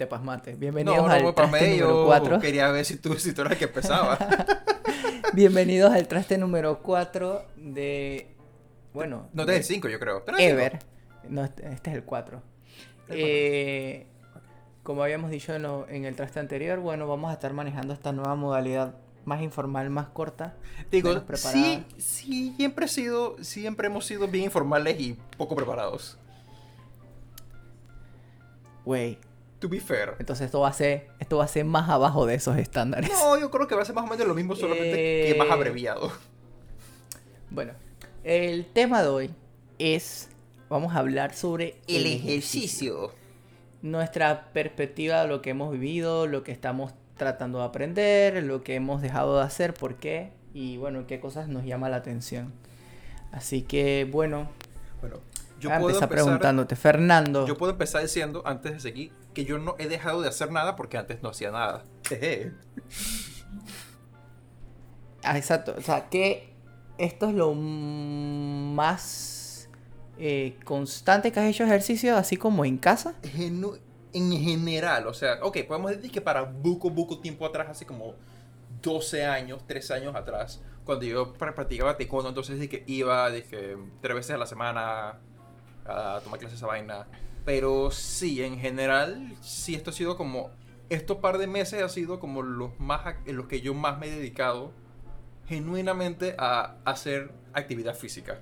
te pasmaste. Bienvenidos No, no al me traste pasmé, número yo 4. quería ver si tú, si tú eras el que empezaba. Bienvenidos al traste número 4 de. Bueno. No te de el 5, yo creo. ¿Tú eres el Ever. No, este este es el 4. El Eh, como habíamos dicho en, lo- en el traste anterior, bueno, vamos a estar manejando esta nueva modalidad más informal, más corta. Digo, sí, sí, siempre, he sido, siempre hemos sido bien informales y poco preparados. Güey. To be fair. Entonces esto va a ser, esto va a ser más abajo de esos estándares. No, yo creo que va a ser más o menos lo mismo, solamente que más Eh, abreviado. Bueno, el tema de hoy es, vamos a hablar sobre nuestra perspectiva de lo que hemos vivido, lo que estamos tratando de aprender, lo que hemos dejado de hacer, por qué y bueno, qué cosas nos llama la atención. Así que bueno, Bueno, yo puedo empezar, preguntándote, Fernando. yo puedo empezar diciendo, antes de seguir, que yo no he dejado de hacer nada porque antes no hacía nada. Jeje. Ah, exacto, o sea, que esto es lo más eh, constante que has hecho ejercicio, así como en casa. Genu- en general, o sea, ok, podemos decir que para buco, buco tiempo atrás, hace como 12 años, 13 años atrás, cuando yo pra- practicaba taekwondo, entonces dije que iba dije, tres veces a la semana a tomar clases esa vaina. Pero sí, en general, sí, esto ha sido como, estos par de meses ha sido como los más, en los que yo más me he dedicado genuinamente a hacer actividad física.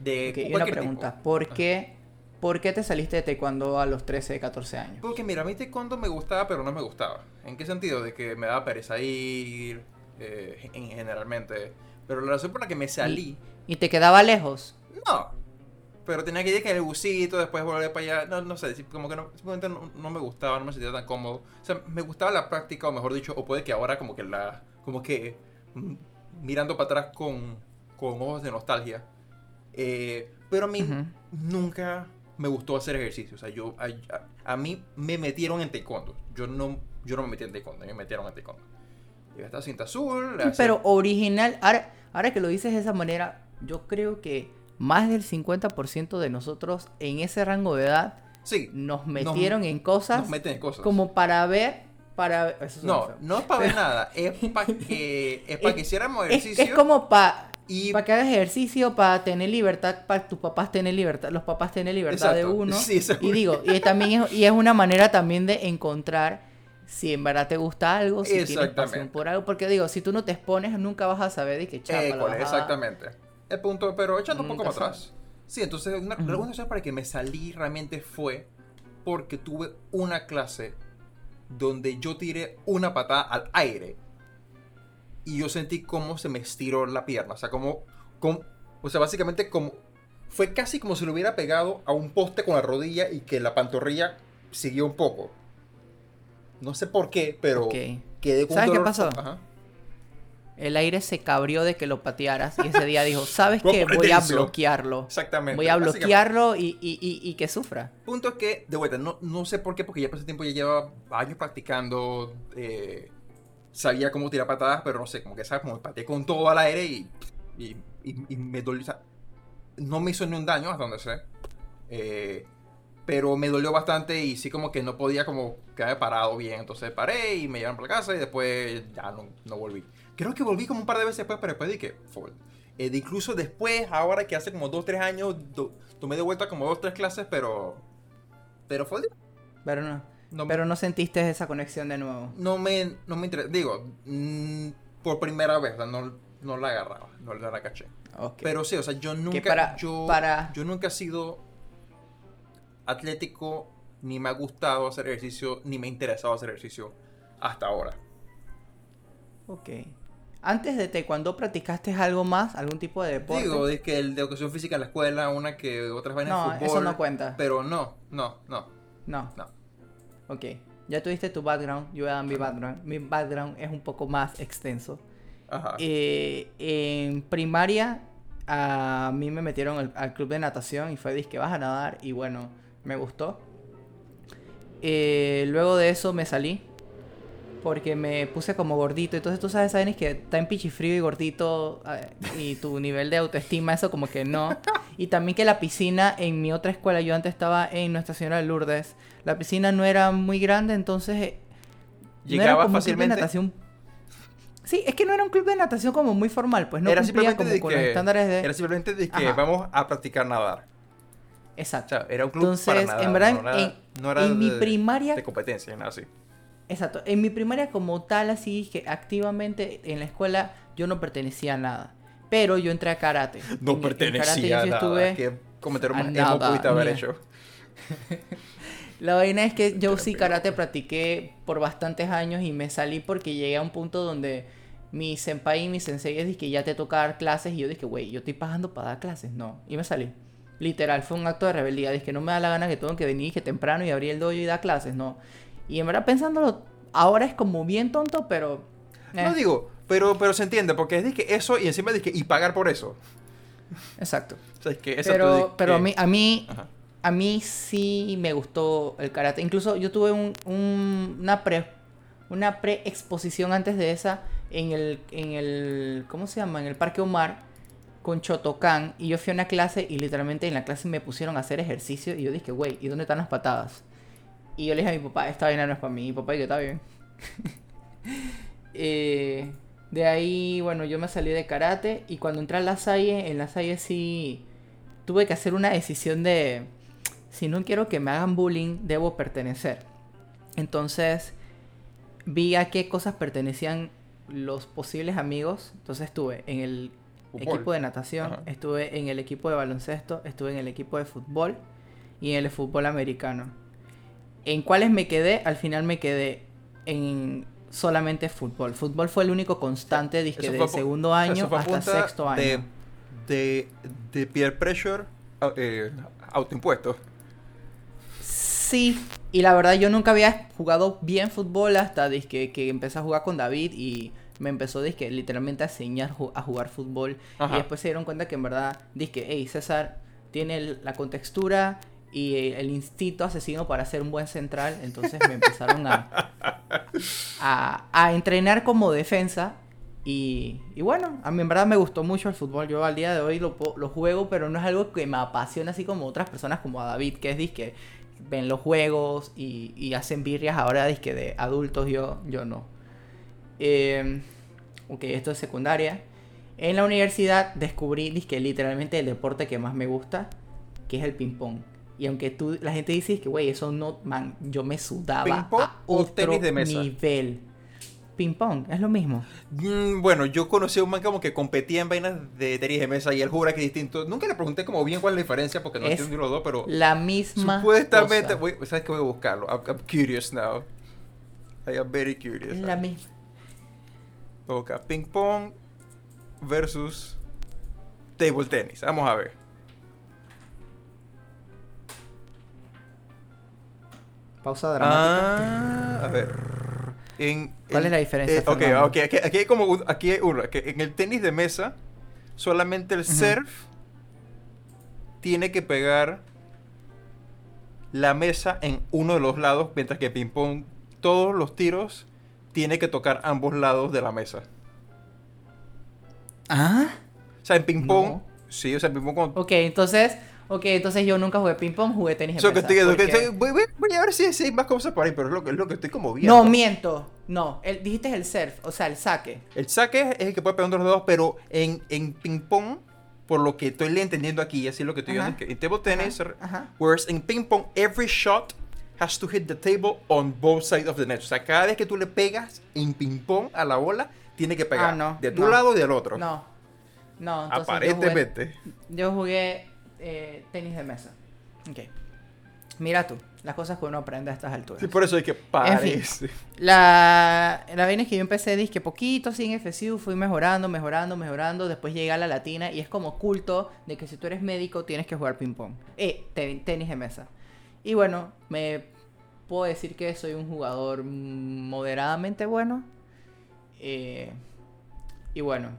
De Ok, y una pregunta, tipo. ¿por qué, ¿por qué te saliste de taekwondo a los 13, 14 años? Porque mira, a mí taekwondo me gustaba, pero no me gustaba. ¿En qué sentido? De que me daba pereza ir, eh, en generalmente. Pero la razón por la que me salí, ¿Y te quedaba lejos? no. Pero tenía que ir que el busito, después volver para allá. No, no sé, como que no, simplemente no, no me gustaba, no me sentía tan cómodo. O sea, me gustaba la práctica, o mejor dicho, o puede que ahora como que la, como que mm, mirando para atrás con, con ojos de nostalgia. Eh, pero a mí Ujú. nunca me gustó hacer ejercicio. O sea, yo, a, a- a mí me metieron en taekwondo. Yo no, yo no me metí en taekwondo, me metieron en taekwondo. Llegué hasta cinta azul. hacer- Pero original, ahora, ahora que lo dices de esa manera, yo creo que más del 50% de nosotros en ese rango de edad sí, nos metieron en cosas nos meten en cosas. como para ver, para eso no, no es para ver nada. Es para que, es para que hiciéramos ejercicio. es como para y que hagas ejercicio, para tener libertad, para tus papás tener libertad, los papás tener libertad de uno. Sí, y digo, y también es, y es una manera también de encontrar si en verdad te gusta algo, si tienes pasión por algo, porque digo, si tú no te expones, nunca vas a saber de qué chapa la exactamente. El punto, pero echando un poco Nunca para atrás. Sí, entonces una, la razón para que me salí realmente fue porque tuve una clase donde yo tiré una patada al aire y yo sentí cómo se me estiró la pierna. O sea, como, como o sea, básicamente como fue casi como si lo hubiera pegado a un poste con la rodilla y que la pantorrilla siguió un poco. No sé por qué, pero Ok. quedé con ¿Sabes qué pasó? Ajá. El aire se cabrió de que lo patearas y ese día dijo, ¿sabes qué? Voy a bloquearlo. Exactamente. Voy a bloquearlo y, y, y, y que sufra. Punto es que, de vuelta, no, no sé por qué, porque ya por ese tiempo ya llevaba años practicando, eh, sabía cómo tirar patadas, pero no sé, como que, ¿sabes? Como me pateé con todo al aire y, y, me dolió, o sea, no me hizo ni un daño, hasta donde sé, eh, pero me dolió bastante y sí como que no podía como quedarme parado bien, entonces paré y me llevaron para la casa y después ya no, no volví. Creo que volví como un par de veces después, pero después dije, full. Eh, de incluso después, ahora que hace como 2 3 años, do- tomé de vuelta como 2 3 clases, pero. Pero fue. Pero no, No, pero no sentiste esa conexión de nuevo. no me, no me interesa. Digo, mm, por primera vez, no, no la agarraba, no la caché. Ok. Pero sí, o sea, yo nunca. para- yo, para- yo nunca he sido atlético, ni me ha gustado hacer ejercicio, ni me ha interesado hacer ejercicio hasta ahora. Ok. Antes de taekwondo practicaste algo más, algún tipo de deporte. Digo, es que el de educación física en la escuela, una que otras vainas no, de fútbol. eso no cuenta. Pero no, no, no, No. no. Ok. Ya tuviste tu background, yo voy a dar mi background. Mi background es un poco más extenso. Ajá. Eh, en primaria a mí me metieron al, al club de natación y fue disque vas a nadar y bueno, me gustó. Eh, luego de eso me salí porque me puse como gordito. Entonces tú sabes, saben, que está en pichifrío y gordito eh, y tu nivel de autoestima, eso como que no. Y también que la piscina en mi otra escuela, yo antes estaba en Nuestra Señora de Lourdes, la piscina no era muy grande, entonces... eh, no era Llegaba como de fácilmente. natación. Sí, es que no era un club de natación como muy formal, pues no era cumplía simplemente como de con los que, estándares de... era simplemente de que Ajá. vamos a practicar nadar. O Exacto. sea, era un club Entonces, para nadar. en verdad, no, era- en- no era en mi de- primaria- de competencia, nada así. Exacto. En mi primaria como tal, así que activamente en la escuela yo no pertenecía a nada. Pero yo entré a karate. No En- en karate pertenecía a yo nada. estuve- ¿Qué comentario a más emo nada, pudiste haber hecho? La vaina es que yo sí karate practiqué por bastantes años y me salí porque llegué a un punto donde mi senpai y mi sensei dije que ya te toca dar clases y yo dije, güey, yo estoy pagando para dar clases. No. Y me salí. Literal, fue un acto de rebeldía. Dije que no me da la gana que tengo que venir que temprano y abrir el dojo y dar clases. No. Y en verdad pensándolo, ahora es como bien tonto, pero... eh, No digo, pero, pero se entiende, porque es que eso y encima de que y pagar por eso. Exacto. O sea, es que esa tú Pero, pero a que- mí, a mí, Ajá. a mí sí me gustó el karate. Incluso yo tuve un, un- una pre una pre-exposición antes de esa en el, en el, ¿cómo se llama? En el Parque Omar con Chotocan y yo fui a una clase y literalmente en la clase me pusieron a hacer ejercicio y yo dije, güey, ¿y dónde están las patadas? Y yo le dije a mi papá, esta vaina no es para mí, mi papá y que está bien. Eh, de ahí, bueno, yo me salí de karate y cuando entré a la Salle, en la Salle sí tuve que hacer una decisión de si no quiero que me hagan bullying, debo pertenecer. Entonces vi a qué cosas pertenecían los posibles amigos. Entonces estuve en el Fútbol. equipo de natación, Ajá. estuve en el equipo de baloncesto, estuve en el equipo de fútbol y en el fútbol americano. ¿En cuáles me quedé? Al final me quedé en solamente fútbol. Fútbol fue el único constante dizque, Eso de segundo año hasta sexto año. De, de, de peer pressure eh, autoimpuesto. Sí, y la verdad yo nunca había jugado bien fútbol hasta dizque, que empecé a jugar con David y me empezó dizque, literalmente a enseñar a jugar fútbol. Ajá. Y después se dieron cuenta que en verdad, dizque, hey, César tiene la contextura y el instinto asesino para ser un buen central. Entonces me empezaron a, a, a entrenar como defensa. Y, y bueno, a mí en verdad me gustó mucho el fútbol. Yo al día de hoy lo, lo juego, pero no es algo que me apasiona así como otras personas como a David, que es disque ven los juegos y, y hacen birrias ahora disque de adultos, yo, yo no. Eh, ok, esto es secundaria. En la universidad descubrí disque literalmente el deporte que más me gusta, que es el ping pong. Y aunque tú, la gente dice que, güey, eso no, man, yo me sudaba ¿Ping pong a o otro tenis de mesa? nivel. Ping pong, es lo mismo. Mm, bueno, yo conocí a un man como que competía en vainas de tenis de mesa y él jura que es distinto. Nunca le pregunté como bien cuál es la diferencia porque no Es entiendo los dos, pero La misma supuestamente, cosa. voy, ¿sabes qué? Voy a buscarlo. I'm, I'm curious now. I am very curious. La misma. Ok, ping pong versus table tennis. Vamos a ver. Pausa dramática. Ah, a ver. En, ¿Cuál en- es la diferencia, eh, ok, aquí, aquí hay como un- aquí hay uno. Que en el tenis de mesa, solamente el Ujú. surf tiene que pegar la mesa en uno de los lados, mientras que ping pong, todos los tiros tiene que tocar ambos lados de la mesa. Ah. O sea, en ping pong, No. sí, o sea, en ping pong cuando Ok, entonces, ok, entonces yo nunca jugué ping pong, jugué tenis de que mesa, estoy, que porque- estoy- voy, a ver si, si hay más cosas por ahí, pero es lo que, es lo que estoy como viendo. No, miento. No, el, dijiste el surf, o sea, el saque. El saque es el que puede pegar entre los dedos, pero en, en ping pong, por lo que estoy entendiendo aquí, y así es lo que estoy viendo, en table tennis, Ajá, ajá. whereas en ping pong, every shot has to hit the table on both sides of the net. O sea, cada vez que tú le pegas en ping pong a la bola, tiene que pegar Ah, no, de tu no. lado y del otro. No. No, entonces yo jugué- Aparentemente. Yo jugué, eh, tenis de mesa. Ok. Mira tú, las cosas que uno aprende a estas alturas. Sí, por eso es que parece. La, la vaina es que yo empecé disque poquito así en FSU, fui mejorando, mejorando, mejorando. Después llegué a la latina y es como culto de que si tú eres médico tienes que jugar ping-pong. Eh, te- tenis de mesa. Y bueno, me puedo decir que soy un jugador moderadamente bueno. Eh, y bueno,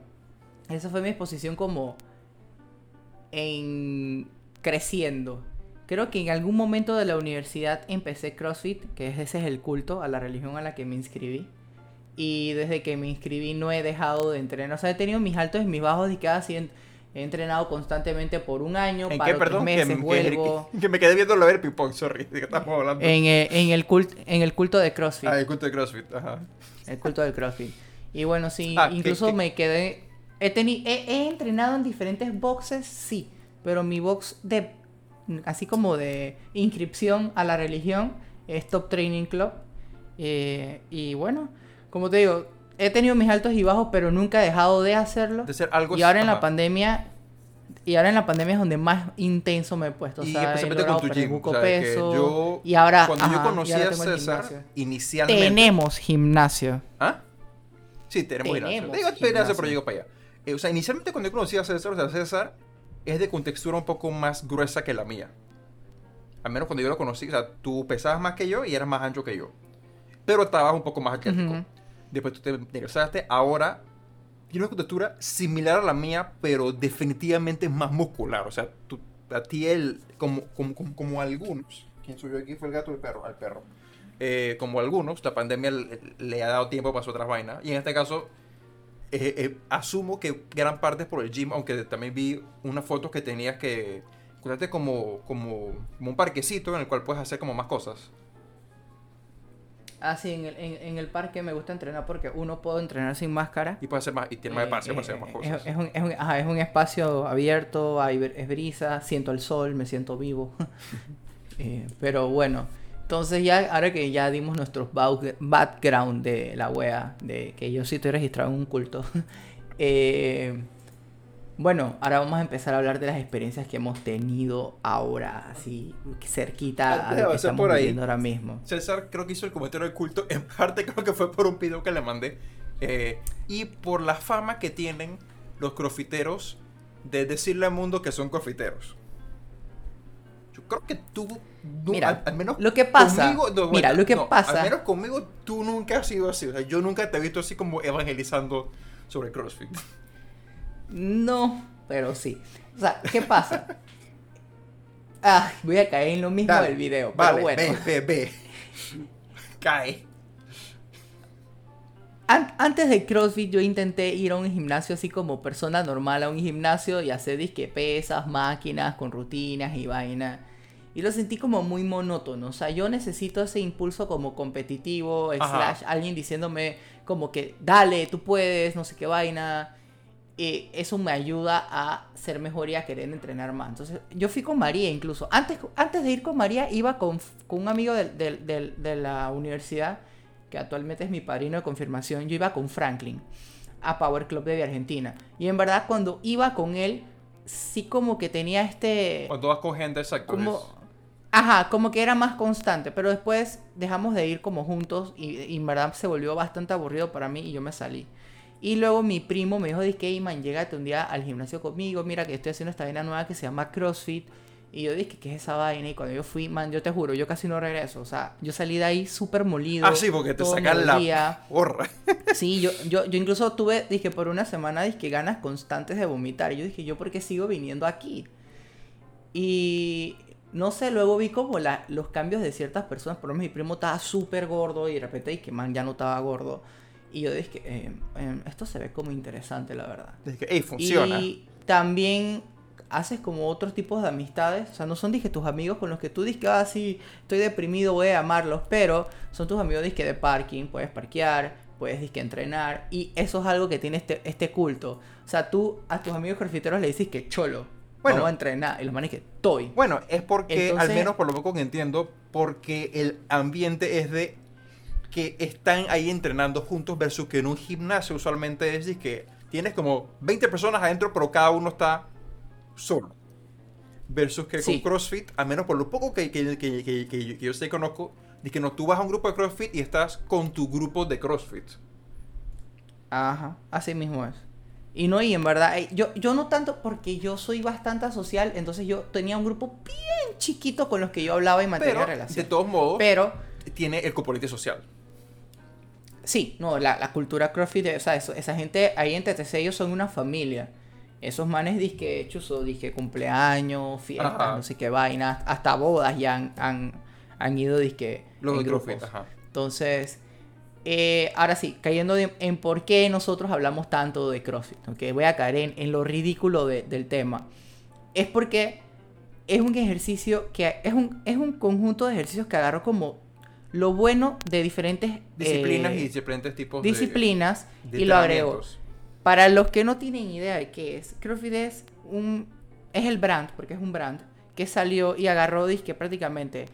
esa fue mi exposición como en creciendo. Creo que en algún momento de la universidad empecé CrossFit, que ese es el culto a la religión a la que me inscribí. Y desde que me inscribí no he dejado de entrenar. O sea, he tenido mis altos y mis bajos y cada así he, he entrenado constantemente por un año, ¿En paro qué, perdón? meses, que, que- vuelvo. que me quedé viendo lo ver ping-pong, sorry. ¿De qué estamos hablando? En, en el culto, en el culto de CrossFit. Ah, el culto de CrossFit, ajá. El culto del CrossFit. Y bueno, sí, Ah, ¿qué- incluso qué? me quedé. He, teni- he, he entrenado en diferentes boxes, sí. Pero mi box de. Así como de inscripción a la religión es Top Training Club. Eh, y bueno, como te digo, he tenido mis altos y bajos, pero nunca he dejado de hacerlo. De ser algo Y ahora en la pandemia. Y ahora en la pandemia es donde más intenso me he puesto. O Y sea, especialmente con tu gym. o sea, peso. yo, y ahora. cuando ajá, yo conocí a César, inicialmente. Tenemos gimnasio. ¿Ah? Sí, tenemos, Tenemos gimnasio. Digo gimnasio, gimnasio. pero llego para allá. Eh, o sea, inicialmente cuando yo conocí a César, o sea, César es de contextura un poco más gruesa que la mía. Al menos cuando yo lo conocí, o sea, tú pesabas más que yo y eras más ancho que yo. Pero estabas un poco más atlético. Después tú te interesaste, ahora tiene una contextura similar a la mía, pero definitivamente más muscular. O sea, tú, a ti él, como, como, como, como algunos, quien subió aquí fue el gato o el perro, al perro. Eh, como algunos, la pandemia le, le ha dado tiempo para hacer otras vainas. Y en este caso, eh, eh, asumo que gran parte es por el gym, aunque también vi unas fotos que tenías que encontrarte como, como, como un parquecito en el cual puedes hacer como más cosas. Ah, sí, en el, en, en el parque me gusta entrenar porque uno puedo entrenar sin máscara. Y puedes hacer más, y tiene más Eh, espacio para hacer más cosas. Es, un, es, un, ajá, es un espacio abierto, hay es brisa, siento el sol, me siento vivo. Eh, pero bueno, entonces ya, ahora que ya dimos nuestros background de la wea, de que yo sí estoy registrado en un culto. eh, bueno, ahora vamos a empezar a hablar de las experiencias que hemos tenido ahora, así cerquita Antes a lo que estamos por ahí, viviendo ahora mismo. César creo que hizo el comentario del culto, en parte creo que fue por un video que le mandé, eh, y por la fama que tienen los crofiteros de decirle al mundo que son crofiteros. Yo creo que tú, no- Mira, al, al menos lo que pasa- conmigo- no, mira, lo que no, pasa- Al menos conmigo tú nunca has sido así, o sea, yo nunca te he visto así como evangelizando sobre CrossFit. No, pero sí. O sea, ¿qué pasa? Ah, voy a caer en lo mismo Dale, del video, Vale, pero bueno. ve, ve, ve. Cae. An- antes de CrossFit yo intenté ir a un gimnasio así como persona normal a un gimnasio y hacer disque pesas, máquinas con rutinas y vaina. Y lo sentí como muy monótono. O sea, yo necesito ese impulso como competitivo, Ajá. slash, alguien diciéndome como que dale, tú puedes, no sé qué vaina. Y eso me ayuda a ser mejor y a querer entrenar más. Entonces, yo fui con María incluso. Antes, antes de ir con María, iba con, con un amigo del- del- del- de la universidad, que actualmente es mi padrino de confirmación. Yo iba con Franklin a Power Club de Argentina. Y en verdad, cuando iba con él, sí como que tenía este... Cuando vas con gente, exacto. Como, ajá, como que era más constante, pero después dejamos de ir como juntos y, y en verdad se volvió bastante aburrido para mí y yo me salí. Y luego mi primo me dijo, dije, hey man, llégate un día al gimnasio conmigo, mira que estoy haciendo esta vaina nueva que se llama CrossFit. Y yo dije, ¿qué es esa vaina? Y cuando yo fui, man, yo te juro, yo casi no regreso. O sea, yo salí de ahí súper molido. Ah, sí, porque te sacan la porra. Sí, yo, yo, yo incluso tuve, dije, por una semana, dije, ganas constantes de vomitar. Y yo dije, ¿yo por qué sigo viniendo aquí? Y no sé, luego vi como la, los cambios de ciertas personas. Por ejemplo, mi primo estaba súper gordo y de repente dije, man, ya no estaba gordo. Y yo dije, eh, eh, esto se ve como interesante, la verdad. Es que, ey, funciona. Y también haces como otros tipos de amistades. O sea, no son, dije, tus amigos con los que tú dices, ah, sí, estoy deprimido, voy a amarlos. Pero son tus amigos, dije, de parking. Puedes parquear, puedes, dije, entrenar. Y eso es algo que tiene este, este culto. O sea, tú a tus amigos crossfiteros le dices que cholo. Bueno. vamos a entrenar. Y los manes que estoy. Bueno, es porque, Entonces- al menos por lo poco que entiendo, porque el ambiente es de que están ahí entrenando juntos versus que en un gimnasio usualmente es que tienes como 20 personas adentro, pero cada uno está solo. Versus que Sí. con CrossFit, al menos por lo poco que, que, que- yo- sé y conozco, de que no, tú vas a un grupo de CrossFit y estás con tu grupo de CrossFit. Ajá, así mismo es. Y no, y en verdad, eh, yo, yo no tanto porque yo soy bastante social, entonces yo tenía un grupo bien chiquito con los que yo hablaba y mantenía relación. de todos modos, Pero, tiene el componente social. sí, no, la, la cultura CrossFit, o sea, eso- esa gente ahí en TTC ellos son una familia. Esos manes disque chuzo, disque cumpleaños, fiestas, Ajá. no sé qué vainas, hasta bodas ya han, han, han ido disque Los en CrossFit, grupos. ajá. Entonces, eh, ahora sí, cayendo de- en por qué nosotros hablamos tanto de CrossFit, ¿ok? voy a caer en, en lo ridículo de- del tema. Es porque es un ejercicio que es un, es un conjunto de ejercicios que agarró como lo bueno de diferentes Disciplinas eh, y diferentes tipos de disciplinas de y lo agregó. entrenamientos. Para los que no tienen idea de qué es, CrossFit es un es el brand, porque es un brand que salió y agarró disque prácticamente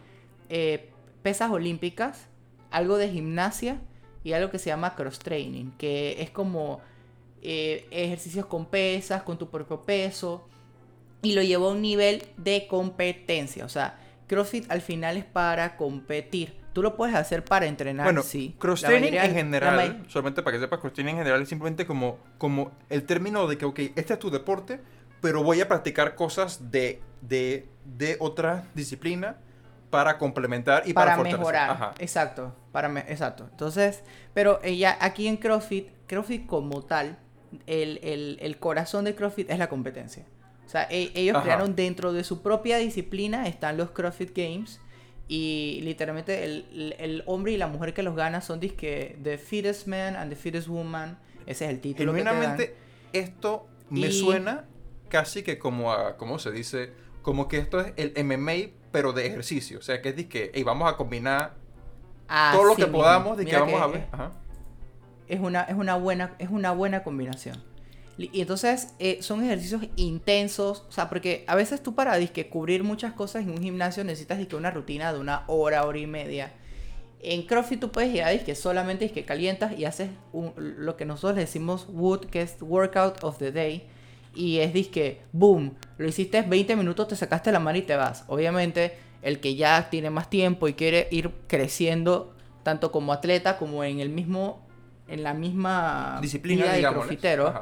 eh, pesas olímpicas, algo de gimnasia y algo que se llama cross training, que es como eh, ejercicios con pesas, con tu propio peso y lo llevó a un nivel de competencia, o sea, CrossFit al final es para competir. Tú lo puedes hacer para entrenar, Bueno, sí. cross training en general, solamente para que sepas, cross training en general es simplemente como, como el término de que, ok, este es tu deporte, pero voy a practicar cosas de, de, de otra disciplina para complementar y para, para fortalecer. mejorar. Ajá. Exacto, para me- exacto. Entonces, pero ella aquí en CrossFit, CrossFit como tal, el, el- el corazón de CrossFit es la competencia. O sea, e- ellos Ajá. crearon dentro de su propia disciplina, están los CrossFit Games. Y literalmente el, el- hombre y la mujer que los ganan son disque The Fittest Man and the Fittest Woman. Ese es el título. Genuinamente, esto me Y- suena casi que como a, ¿cómo se dice? Como que esto es el MMA, pero de ejercicio. O sea, que es de que, hey, vamos a combinar todo lo que mismo. podamos, de que vamos a ver. Ajá. es una, es una, buena, es una buena combinación. Y entonces eh, son ejercicios intensos, o sea, porque a veces tú para disque cubrir muchas cosas en un gimnasio necesitas disque una rutina de una hora, hora y media. En CrossFit tú puedes llegar disque solamente disque calientas y haces un- lo que nosotros le decimos WOOD, que es Workout of the Day. Y es disque, boom, lo hiciste 20 minutos, te sacaste la mano y te vas. Obviamente, el que ya tiene más tiempo y quiere ir creciendo, tanto como atleta como en el mismo, en la misma Disciplina, de digamos. crossfitero,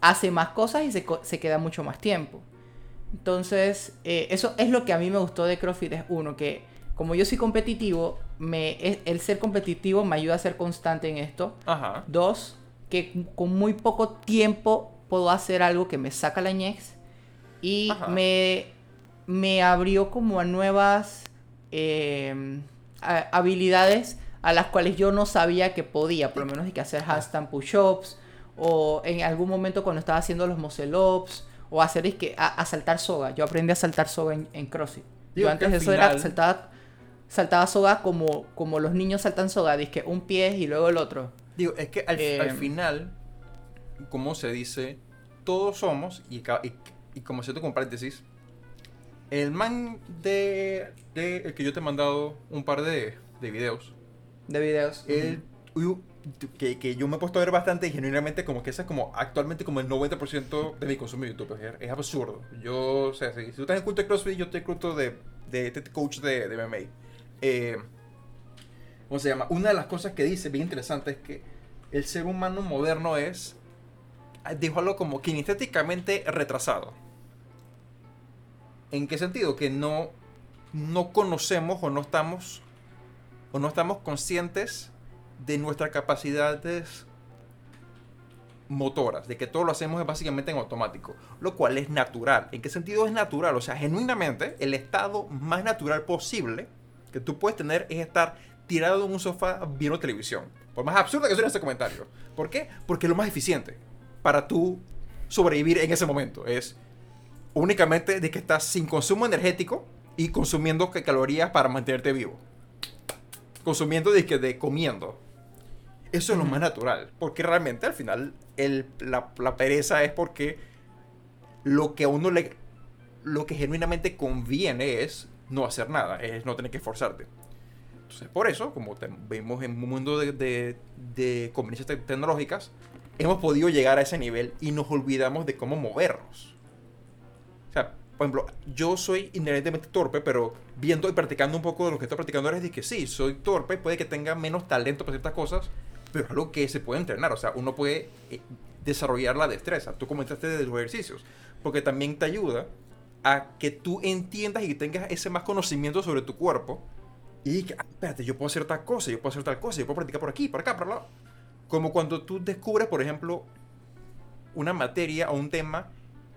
hace más cosas y se, se queda mucho más tiempo. Entonces, eh, eso es lo que a mí me gustó de CrossFit. Es uno, que como yo soy competitivo, me, es- el ser competitivo me ayuda a ser constante en esto. Ajá. Dos, que con muy poco tiempo puedo hacer algo que me saca la ñex. Y Ajá. me, me abrió como a nuevas eh, a- habilidades a las cuales yo no sabía que podía. Por lo menos de que hacer handstand push-ups. O en algún momento cuando estaba haciendo los muscle ups. O hacer es que a, a saltar soga. Yo aprendí a saltar soga en, en CrossFit. Digo, Yo que antes de eso era saltaba, saltaba soga como, como los niños saltan soga. Dizque un pie y luego el otro. Digo, es que al, Eh, al final, como se dice, todos somos, y, y, y como siento con paréntesis, el man de, de el que yo te he mandado un par de, de videos, De videos. él, u- que, que yo me he puesto a ver bastante y genuinamente como que ese es como actualmente como el 90% de mi consumo de YouTube. Es, es absurdo. Yo, o sea, si, si tú estás en culto de CrossFit, yo estoy en culto de, de este coach de, de MMA. Eh, ¿Cómo se llama? Una de las cosas que dice, bien interesante, es que el ser humano moderno es, dijo algo como kinestéticamente retrasado. ¿En qué sentido? Que no, no conocemos o no estamos o no estamos conscientes de nuestras capacidades motoras, de que todo lo hacemos básicamente en automático, lo cual es natural. ¿En qué sentido es natural? O sea, genuinamente, el estado más natural posible que tú puedes tener es estar tirado en un sofá viendo televisión. Por más absurdo que suene este comentario. ¿Por qué? Porque es lo más eficiente para tú sobrevivir en ese momento. Es únicamente de que estás sin consumo energético y consumiendo calorías para mantenerte vivo. Consumiendo de que de comiendo. Eso es lo más natural. Porque realmente al final el- la, la pereza es porque lo que a uno le. Lo que genuinamente conviene es no hacer nada, es no tener que esforzarte. Entonces, por eso, como te- vemos en un mundo de, de, de conveniencias te- tecnológicas, hemos podido llegar a ese nivel y nos olvidamos de cómo movernos. O sea, por ejemplo, yo soy inherentemente torpe, pero viendo y practicando un poco de lo que estoy practicando ahora es que sí, soy torpe, puede que tenga menos talento para ciertas cosas, pero es algo que se puede entrenar. O sea, uno puede eh, desarrollar la destreza. Tú comentaste de los ejercicios, porque también te ayuda a que tú entiendas y tengas ese más conocimiento sobre tu cuerpo y que, ah, espérate, yo puedo hacer tal cosa, yo puedo hacer tal cosa, yo puedo practicar por aquí, por acá, por allá. Como cuando tú descubres, por ejemplo, una materia o un tema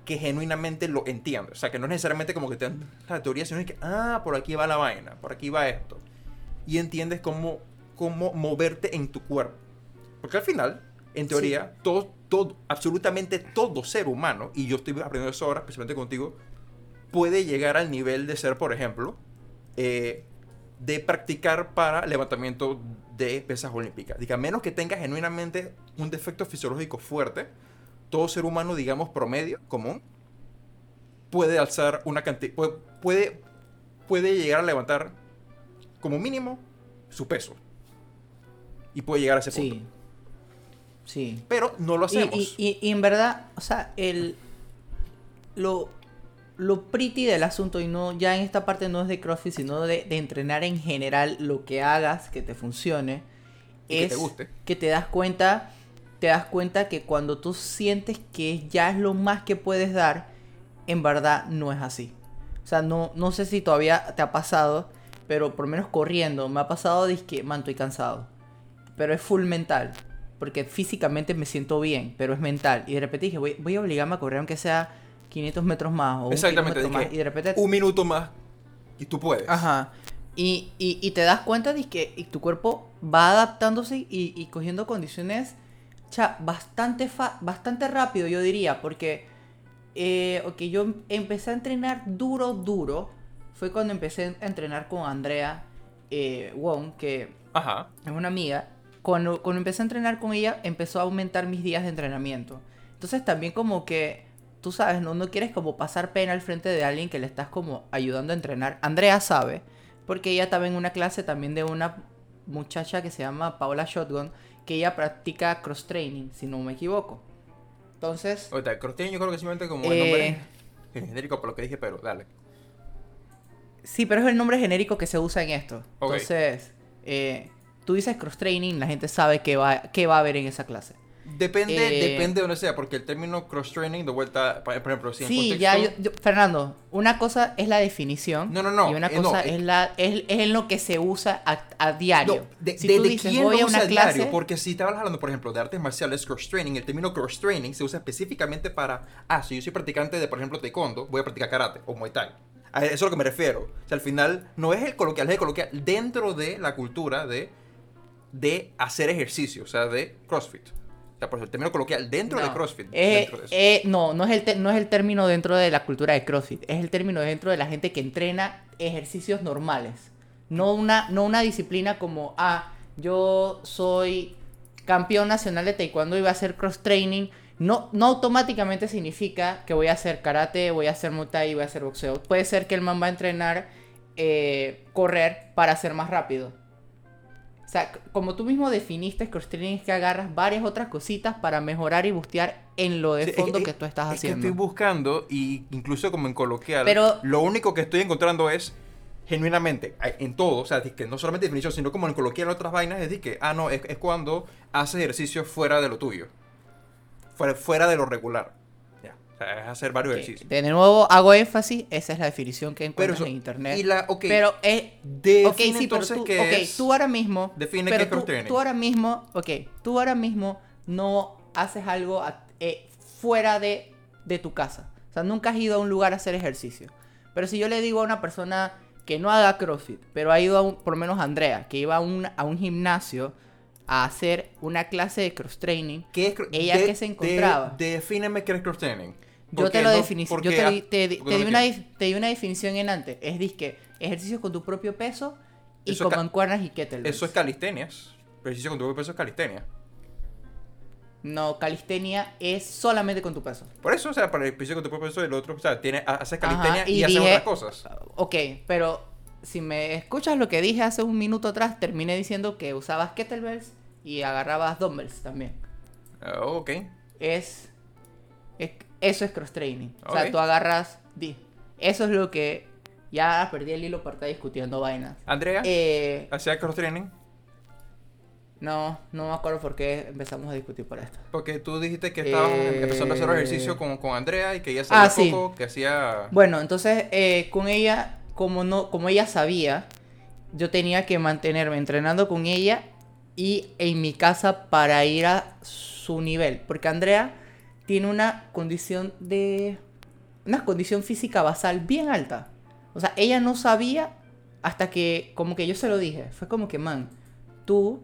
que genuinamente lo entiendes. O sea, que no es necesariamente como que te dan la teoría, sino que, ah, por aquí va la vaina, por aquí va esto. Y entiendes cómo cómo moverte en tu cuerpo. Porque al final, en teoría, todo, todo, absolutamente todo ser humano, y yo estoy aprendiendo eso ahora, especialmente contigo, puede llegar al nivel de ser, por ejemplo, eh, de practicar para levantamiento de pesas olímpicas. Diga, a menos que tenga genuinamente un defecto fisiológico fuerte, todo ser humano, digamos, promedio, común, puede alzar una cantidad, puede, puede, llegar a levantar como mínimo su peso. Y puede llegar a ese punto. Sí. Sí. Pero no lo hacemos. Y, y- y en verdad, o sea, el. Lo. Lo pretty del asunto, y no, ya en esta parte no es de CrossFit, sino de, de entrenar en general lo que hagas que te funcione. Y que es te guste. que te das cuenta. Te das cuenta que cuando tú sientes que ya es lo más que puedes dar, en verdad no es así. O sea, no, no sé si todavía te ha pasado, pero por lo menos corriendo, me ha pasado de que, man, estoy cansado. Pero es full mental. Porque físicamente me siento bien, pero es mental. Y de repente dije, voy, voy a obligarme a correr aunque sea 500 metros más o un Exactamente. de más. que Y de repente... Un minuto más y tú puedes. Ajá. Y, y, y te das cuenta de que y tu cuerpo va adaptándose y, y cogiendo condiciones cha, bastante, fa- bastante rápido, yo diría. Porque, eh, ok, yo empecé a entrenar duro, duro. Fue cuando empecé a entrenar con Andrea eh, Wong, que Ajá. es una amiga, cuando, cuando empecé a entrenar con ella, empezó a aumentar mis días de entrenamiento. Entonces también como que, tú sabes, no, no quieres como pasar pena al frente de alguien que le estás como ayudando a entrenar. Andrea sabe, porque ella estaba en una clase también de una muchacha que se llama Paola Shotgun, que ella practica cross training, si no me equivoco. Entonces, Ahorita, crossfit yo creo que simplemente como el Eh. nombre es genérico por lo que dije, pero dale. sí, pero es el nombre genérico que se usa en esto. Entonces, eh, tú dices cross training, la gente sabe qué va, qué va a haber en esa clase. Depende, Eh, depende de donde sea, porque el término cross-training, de vuelta, por ejemplo, si en Sí, contexto... ya, yo- yo- Fernando, una cosa es la definición. No, no, no, Y una eh, cosa eh. es, la, es, es en lo que se usa a, a diario. No, de, si tú de dices, quién voy a una a diario, clase. porque si estabas hablando, por ejemplo, de artes marciales cross-training, el término cross-training se usa específicamente para, ah, si yo soy practicante de, por ejemplo, taekwondo, voy a practicar karate o muay thai. A eso es a lo que me refiero. O sea, al final, no es el coloquial, es el coloquial dentro de la cultura de, de hacer ejercicio, o sea, de CrossFit. Por eso el término coloquial dentro de CrossFit. eh, dentro de eh, no, no es, el te- no es el término dentro de la cultura de CrossFit. Es el término dentro de la gente que entrena ejercicios normales. No una, no una disciplina como, ah, yo soy campeón nacional de taekwondo y voy a hacer cross training. No, no automáticamente significa que voy a hacer karate, voy a hacer muay thai, voy a hacer boxeo. Puede ser que el man va a entrenar eh, correr para ser más rápido. Sea, como tú mismo definiste, cross training es que agarras varias otras cositas para mejorar y bustear en lo de Sí, fondo que- que, tú estás es que haciendo. estoy buscando, y incluso como en coloquial, Pero- lo único que estoy encontrando es, genuinamente, en todo, o sea, es que no solamente definición, sino como en coloquial otras vainas, es decir, que, ah, no, es, es cuando haces ejercicio fuera de lo tuyo, fuera, fuera de lo regular. O sea, es hacer varios ejercicios. De nuevo, hago énfasis, esa es la definición que Pero encuentras eso, en internet. y la, ok, Pero es... define ok, sí, pero entonces tú, qué ok, es, tú ahora mismo... define pero qué es tú, tú ahora mismo, ok, tú ahora mismo no haces algo a- eh, fuera de, de tu casa. O sea, nunca has ido a un lugar a hacer ejercicio. Pero si yo le digo a una persona que no haga CrossFit, pero ha ido a un, por lo menos Andrea, que iba a un, a un gimnasio a hacer una clase de cross training, ¿Qué es ella de- que se encontraba. de- defíneme qué es cross-training. Yo te lo no- definí, yo te, di, te di- te una, te di una definición en antes. Es disque ejercicios con tu propio peso y Eso con mancuernas y kettlebells. Eso es calistenias. Ejercicio con tu propio peso es calistenia. No, calistenia es solamente con tu peso. Por eso, o sea, para el ejercicio con tu propio peso, el otro, o sea, tiene, haces Ajá, calistenia y, y haces otras cosas. Ok, pero si me escuchas lo que dije hace un minuto atrás, terminé diciendo que usabas kettlebells y agarrabas dumbbells también. Ah, ok. Es, es- eso es cross training. O sea, tú agarras, di, eso es lo que ya perdí el hilo para estar discutiendo vainas. Andrea, Eh, ¿hacía cross training? no, no me acuerdo por qué empezamos a discutir por esto. Porque tú dijiste que estabas Eh, empezando a hacer ejercicio con, con Andrea y que ella sabía Ah, sí. poco, que hacía... Bueno, entonces eh, con ella, como no, como ella sabía, yo tenía que mantenerme entrenando con ella y en mi casa para ir a su nivel, porque Andrea tiene una condición de una condición física basal bien alta. O sea, ella no sabía hasta que como que yo se lo dije, fue como que man, tú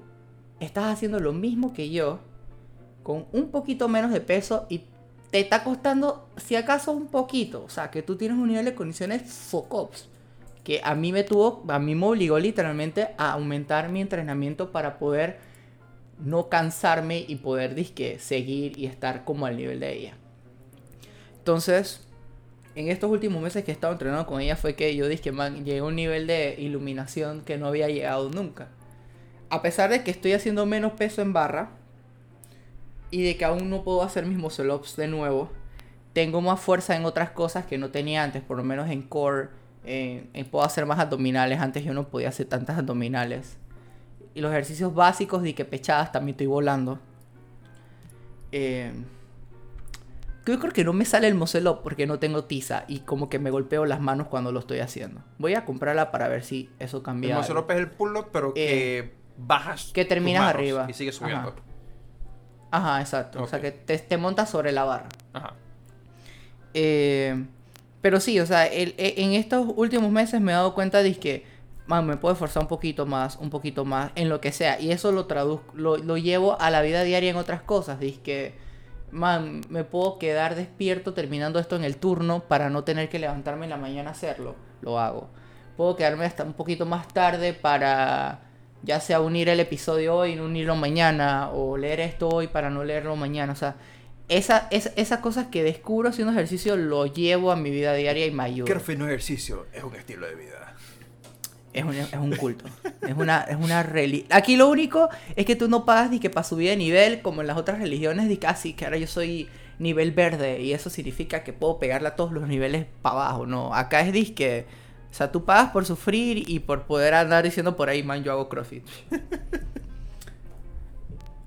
estás haciendo lo mismo que yo, con un poquito menos de peso y te está costando, si acaso, un poquito. O sea, que tú tienes un nivel de condiciones focops. Que a mí me tuvo, a mí me obligó literalmente a aumentar mi entrenamiento para poder no cansarme y poder disque seguir y estar como al nivel de ella. Entonces, en estos últimos meses que he estado entrenando con ella fue que yo dije, man, llegué a un nivel de iluminación que no había llegado nunca. A pesar de que estoy haciendo menos peso en barra y de que aún no puedo hacer mis muscle ups de nuevo, tengo más fuerza en otras cosas que no tenía antes, por lo menos en core. puedo hacer más abdominales. Antes yo no podía hacer tantas abdominales. Y los ejercicios básicos de que pechadas también estoy volando. Eh, yo creo que no me sale el up porque no tengo tiza y como que me golpeo las manos cuando lo estoy haciendo. Voy a comprarla para ver si eso cambia. El up es el pull up, pero que Eh, bajas. que terminas tus manos arriba. Y sigues subiendo. Ajá. Ajá, exacto. O sea que te, te montas sobre la barra. Ajá. Eh, pero sí, o sea, el- e- en estos últimos meses me he dado cuenta de que man, me puedo esforzar un poquito más, un poquito más, en lo que sea. Y eso lo traduzco, lo, lo llevo a la vida diaria en otras cosas. Dice que, man, me puedo quedar despierto terminando esto en el turno para no tener que levantarme en la mañana a hacerlo. Lo hago. Puedo quedarme hasta un poquito más tarde para ya sea unir el episodio hoy y no unirlo mañana, o leer esto hoy para no leerlo mañana. O sea, esa, esa- esas cosas que descubro haciendo ejercicio lo llevo a mi vida diaria y me ayuda. Que no ejercicio, es un estilo de vida. Es un, es un culto. Es una, es una reli- Aquí lo único es que tú no pagas ni que para subir de nivel, como en las otras religiones, de que así que ahora yo soy nivel verde y eso significa que puedo pegarle a todos los niveles para abajo. No, acá es disque. O sea, tú pagas por sufrir y por poder andar diciendo por ahí, man, yo hago CrossFit.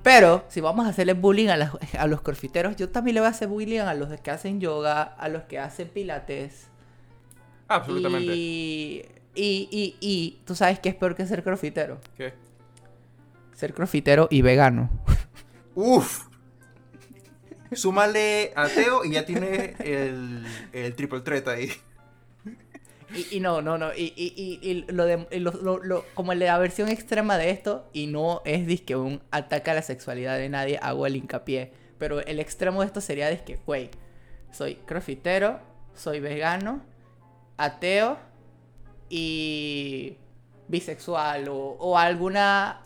Pero, si vamos a hacerle bullying a, las- a los crossfiteros, yo también le voy a hacer bullying a los que hacen yoga, a los que hacen pilates. Absolutamente. Y, y, y, y tú sabes que es peor que ser crossfitero. ¿Qué? Ser crossfitero y vegano. Uf. Súmale ateo y ya tiene el, el triple threat ahí. Y, y no, no, no. Y, y, y, lo de, y lo- lo- lo- como la versión extrema de esto, y no es disque un ataque a la sexualidad de nadie, hago el hincapié. Pero el extremo de esto sería disque, güey, soy crossfitero, soy vegano, ateo y bisexual o, o alguna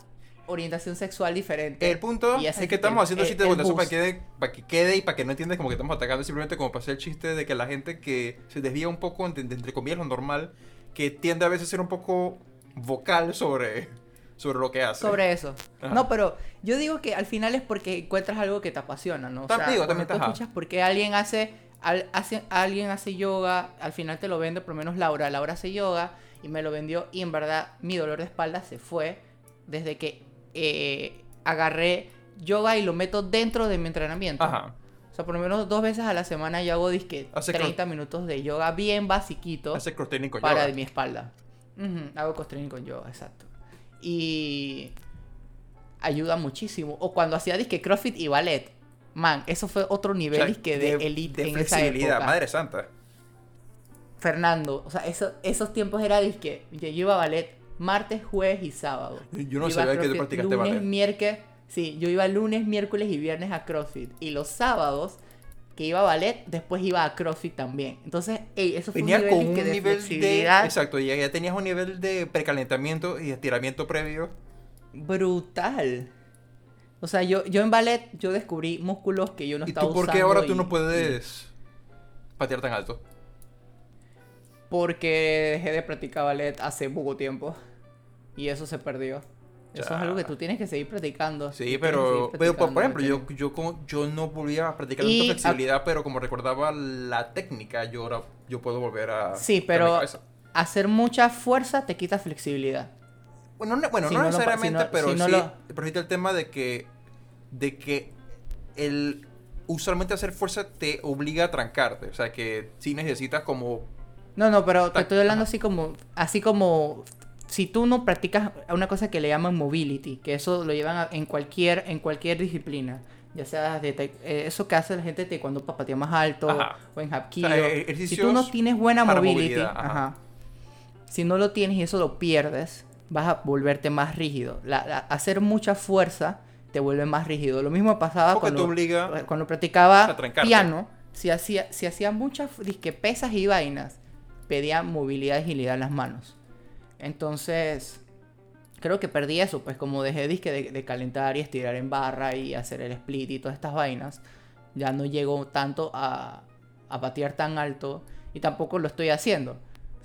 orientación sexual diferente. El punto Y es que estamos el- haciendo chistes de eso para que, quede, para que quede y para que no entiendas como que estamos atacando simplemente como para hacer el chiste de que la gente que se desvía un poco, entre, entre comillas, lo normal, que tiende a veces a ser un poco vocal sobre, sobre lo que hace. sobre eso. Ajá. No, pero yo digo que al final es porque encuentras algo que te apasiona, ¿no? O sea, digo, también, tú escuchas por qué alguien hace, al- hace- alguien hace yoga, al final te lo vende, por lo menos Laura. Laura hace yoga y me lo vendió y en verdad mi dolor de espalda se fue desde que eh, agarré yoga y lo meto dentro de mi entrenamiento. Ajá. O sea, por lo menos dos veces a la semana yo hago disque Hace 30 minutos de yoga bien basiquito Hace cross training con para yoga. mi espalda. Hago cross-training con yoga, exacto. Y ayuda muchísimo. O cuando hacía disque CrossFit y ballet. Man, eso fue otro O nivel sea, disque de, de- elite de en esa época. madre santa. Fernando, o sea, eso- esos tiempos era disque. Yo iba a ballet martes, jueves y sábado. Yo no iba sabía que tú practicaste lunes, ballet. miércoles. Sí, yo iba lunes, miércoles y viernes a CrossFit. Y los sábados que iba a ballet, después iba a CrossFit también. Entonces, ey, eso fue Venía un con nivel, un disque de nivel de... Exacto, ya, ya tenías un nivel de precalentamiento y estiramiento previo. brutal. O sea, yo, yo en ballet yo descubrí músculos que yo no ¿Y estaba tú por qué usando ahora tú y- no puedes patear tan alto? Porque dejé de practicar ballet hace poco tiempo. Y eso se perdió. Eso es algo que tú tienes que seguir practicando. Sí, pero, pero por, ejemplo, yo, yo, como, yo no volví a practicar Y- tanta flexibilidad, pero como recordaba la técnica, yo ahora yo puedo volver a... Sí, pero hacer mucha fuerza te quita flexibilidad. Bueno, no, bueno, si no no lo pa- necesariamente, si no- pero si sí, lo- pero sí el tema de que, de que el usualmente hacer fuerza te obliga a trancarte, o sea que sí necesitas como... No, no, pero te estoy hablando ajá. así como, así como si tú no practicas una cosa que le llaman mobility, que eso lo llevan a- en cualquier, en cualquier disciplina, ya sea de eh, eso que hace la gente de cuando patea más alto Ajá. o en hapkido. O sea, eh, si tú no tienes buena mobility, ajá, si no lo tienes y eso lo pierdes, vas a volverte más rígido. La, la- hacer mucha fuerza te vuelve más rígido. Lo mismo pasaba Porque cuando, obliga cuando practicaba piano. Si hacía, si hacía muchas disque pesas y vainas, pedía movilidad y agilidad en las manos. Entonces, creo que perdí eso, pues como dejé disque de, de calentar y estirar en barra y hacer el split y todas estas vainas, ya no llego tanto a, a patear tan alto y tampoco lo estoy haciendo.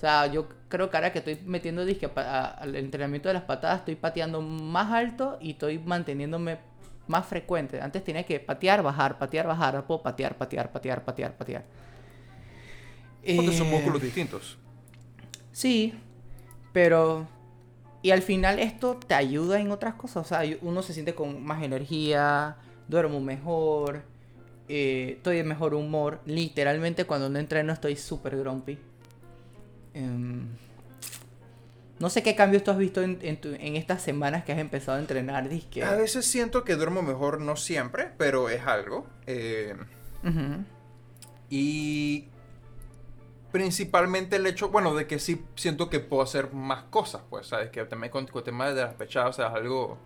O sea, yo creo que ahora que estoy metiendo disque al entrenamiento de las patadas, estoy pateando más alto y estoy manteniéndome más frecuente. Antes tenía que patear, bajar, patear, bajar, ahora puedo patear, patear, patear, patear, patear. porque son Eh, músculos distintos. Sí, pero... Y al final esto te ayuda en otras cosas. O sea, uno se siente con más energía, duermo mejor, eh, estoy de mejor humor. Literalmente cuando no entreno estoy súper grumpy. Em, no sé qué cambios tú has visto en, en tu- en estas semanas que has empezado a entrenar. Disque. A veces siento que duermo mejor, no siempre, pero es algo. Eh, Ujú. y principalmente el hecho, bueno, de que sí siento que puedo hacer más cosas, pues, ¿sabes? Que también con, con el tema de las pechadas, o sea, es algo...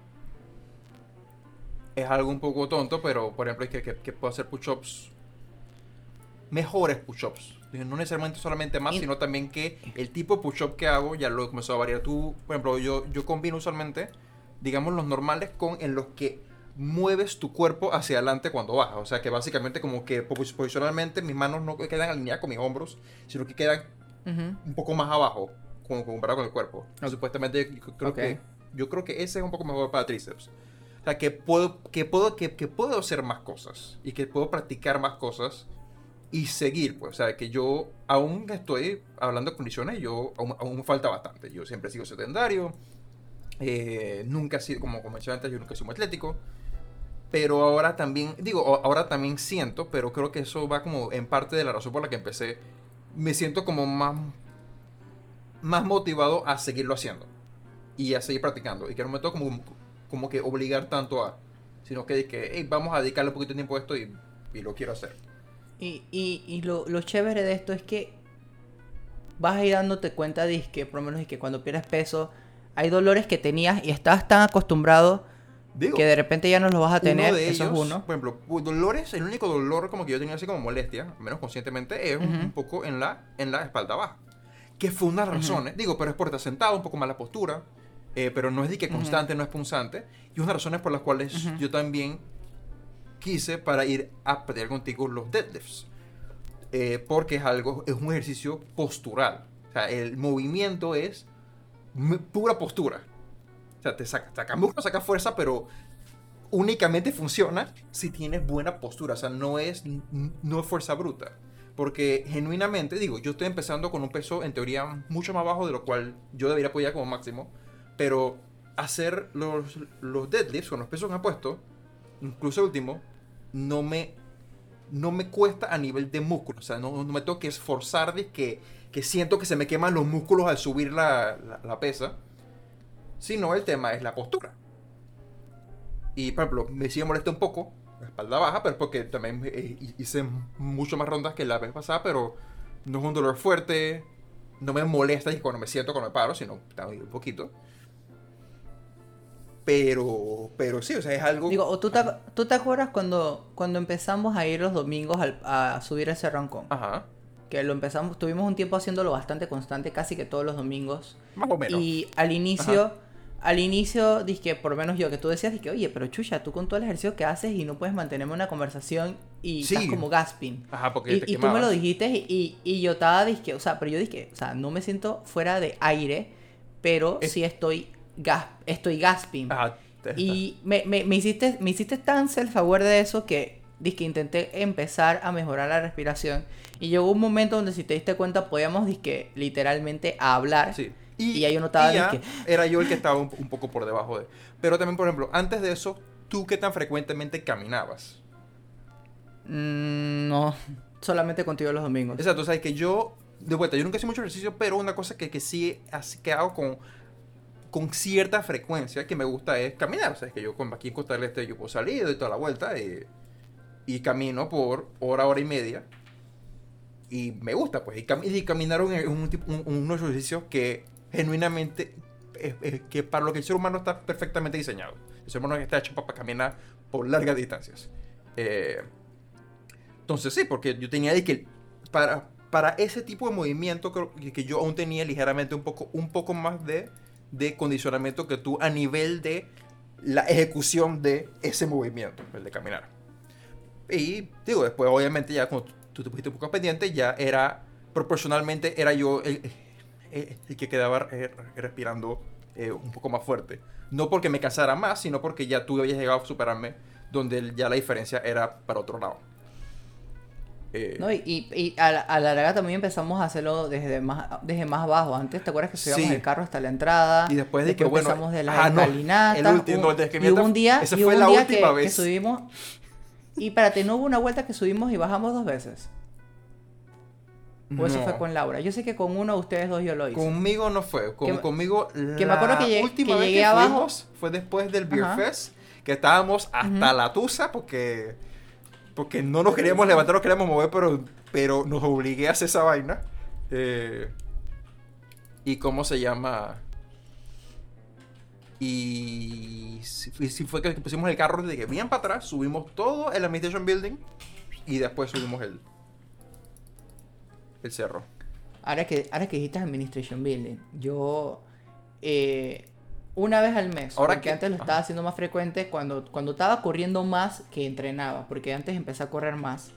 Es algo un poco tonto, pero por ejemplo, es que, que, que puedo hacer push-ups, mejores push-ups. No necesariamente solamente más, Y- sino también que el tipo de push-up que hago ya lo he comenzado a variar. Tú, por ejemplo, yo, yo combino usualmente, digamos, los normales con en los que mueves tu cuerpo hacia adelante cuando bajas. O sea, que básicamente como que pos- posicionalmente mis manos no quedan alineadas con mis hombros, sino que quedan Ujú. un poco más abajo como comparado con el cuerpo. Ok. Supuestamente yo creo que yo creo que ese es un poco mejor para tríceps. O sea, que puedo que puedo que, que puedo hacer más cosas y que puedo practicar más cosas y seguir, pues, o sea, que yo aún estoy hablando de condiciones, yo aún, aún falta bastante. Yo siempre sigo sedentario. eh, nunca he sido, como como mencioné antes, yo nunca he sido muy atlético. Pero ahora también, digo, ahora también siento, pero creo que eso va como en parte de la razón por la que empecé. Me siento como más, más motivado a seguirlo haciendo y a seguir practicando. Y que no me tengo como, como que obligar tanto a, sino que, que "Hey, vamos a dedicarle un poquito de tiempo a esto y, y lo quiero hacer. Y, y, y lo, lo chévere de esto es que vas a ir dándote cuenta de que, por lo menos, de que cuando pierdes peso, hay dolores que tenías y estás tan acostumbrado Digo, que de repente ya no los vas a tener. uno de eso ellos, es uno. por ejemplo, dolores, el único dolor como que yo tenía así como molestia, menos conscientemente, es un- poco en la, en la espalda baja. Que fue una razón, digo, pero es por estar sentado, un poco más la postura, eh, pero no es de que constante, no es punzante. Y una razones por las cuales yo también quise para ir a pelear contigo los deadlifts. Eh, porque es algo, es un ejercicio postural. O sea, el movimiento es pura postura. O sea, te saca, saca músculo, saca fuerza, pero únicamente funciona si tienes buena postura. O sea, no es, no es fuerza bruta. Porque genuinamente, digo, yo estoy empezando con un peso en teoría mucho más bajo de lo cual yo debería apoyar como máximo. Pero hacer los, los deadlifts con los pesos que he puesto, incluso el último, no me, no me cuesta a nivel de músculo. O sea, no, me tengo que esforzar de que, que siento que se me queman los músculos al subir la, la- pesa. Sino el tema es la postura. Y por ejemplo, me sigue molesta un poco la espalda baja, pero porque también eh, hice mucho más rondas que la vez pasada, pero no es un dolor fuerte. No me molesta cuando me siento, cuando me paro, sino un poquito. Pero, pero sí, o sea, es algo. Digo, ¿o tú te, tú te acuerdas cuando, cuando empezamos a ir los domingos al- a subir ese rancón? Ajá, Que lo empezamos, tuvimos un tiempo haciéndolo bastante constante, casi que todos los domingos. más o menos. Y al inicio, al inicio, dije, por lo menos yo, que tú decías, dije, oye, pero chucha, tú con todo el ejercicio que haces y no puedes mantenerme una conversación y Sí. estás como gasping. Ajá, porque Y, te y tú me lo dijiste y, y, y yo estaba, dije, o sea, pero yo dije, o sea, no me siento fuera de aire, pero Es- sí estoy, gas, estoy gasping. Te- Y me, me, me hiciste, me hiciste tan self-aware de eso que intenté empezar a mejorar la respiración. Y llegó un momento donde si te diste cuenta podíamos dizque literalmente hablar. Sí. Y ya yo notaba que- Era yo el que estaba un, un poco por debajo de. Pero también, por ejemplo, antes de eso, ¿tú qué tan frecuentemente caminabas? Mm, no, solamente contigo los domingos. Exacto, o sea, que yo, de vuelta, yo nunca hice mucho ejercicio, pero una cosa que, que sí que hago con, con cierta frecuencia que me gusta es caminar. O sea, es que yo aquí en Costa del Este yo puedo salir, doy toda la vuelta eh, y camino por hora, hora y media. Y me gusta, pues. Y, cam- y un, un- unos ejercicios que genuinamente es- es que para lo que el ser humano está perfectamente diseñado. El ser humano está hecho para, caminar por largas distancias. Eh, entonces sí, porque yo tenía de que para, para ese tipo de movimiento que- que yo aún tenía ligeramente un poco, un poco más de, de condicionamiento que tú a nivel de la ejecución de ese movimiento, el de caminar. Y digo, después obviamente ya cuando tú te pusiste un poco pendiente, ya era proporcionalmente, era yo el, el- que quedaba eh, respirando eh, un poco más fuerte. No porque me cansara más, sino porque ya tú habías llegado a superarme, donde ya la diferencia era para otro lado. Eh, ¿No? Y, y- y a, la, a la larga también empezamos a hacerlo desde más, desde más abajo. Antes, ¿te acuerdas que subíamos Sí. el carro hasta la entrada? Y después de que, Después bueno, empezamos de las ah, no, escalinatas. el último, un- no, de y hubo un día, esa y fue hubo la un día última que, vez. que subimos... Y espérate, ¿no hubo una vuelta que subimos y bajamos dos veces? ¿O eso no. fue con Laura? Yo sé que con uno de ustedes dos yo lo hice. Conmigo no fue. Con- Que- conmigo que me acuerdo la que llegué- última que vez llegué que abajo. fue después del Beer Ajá. Fest, que estábamos hasta Ujú. la tusa porque porque no nos queríamos levantar, no queríamos mover, pero pero nos obligué a hacer esa vaina. Eh, y cómo se llama y si, fue que pusimos el carro desde que bien para atrás, subimos todo el Administration Building y después subimos el el cerro. Ahora que, ahora que dijiste Administration Building, yo eh, una vez al mes, Ahora porque que- antes lo ajá. estaba haciendo más frecuente cuando, cuando estaba corriendo más que entrenaba, porque antes empecé a correr más.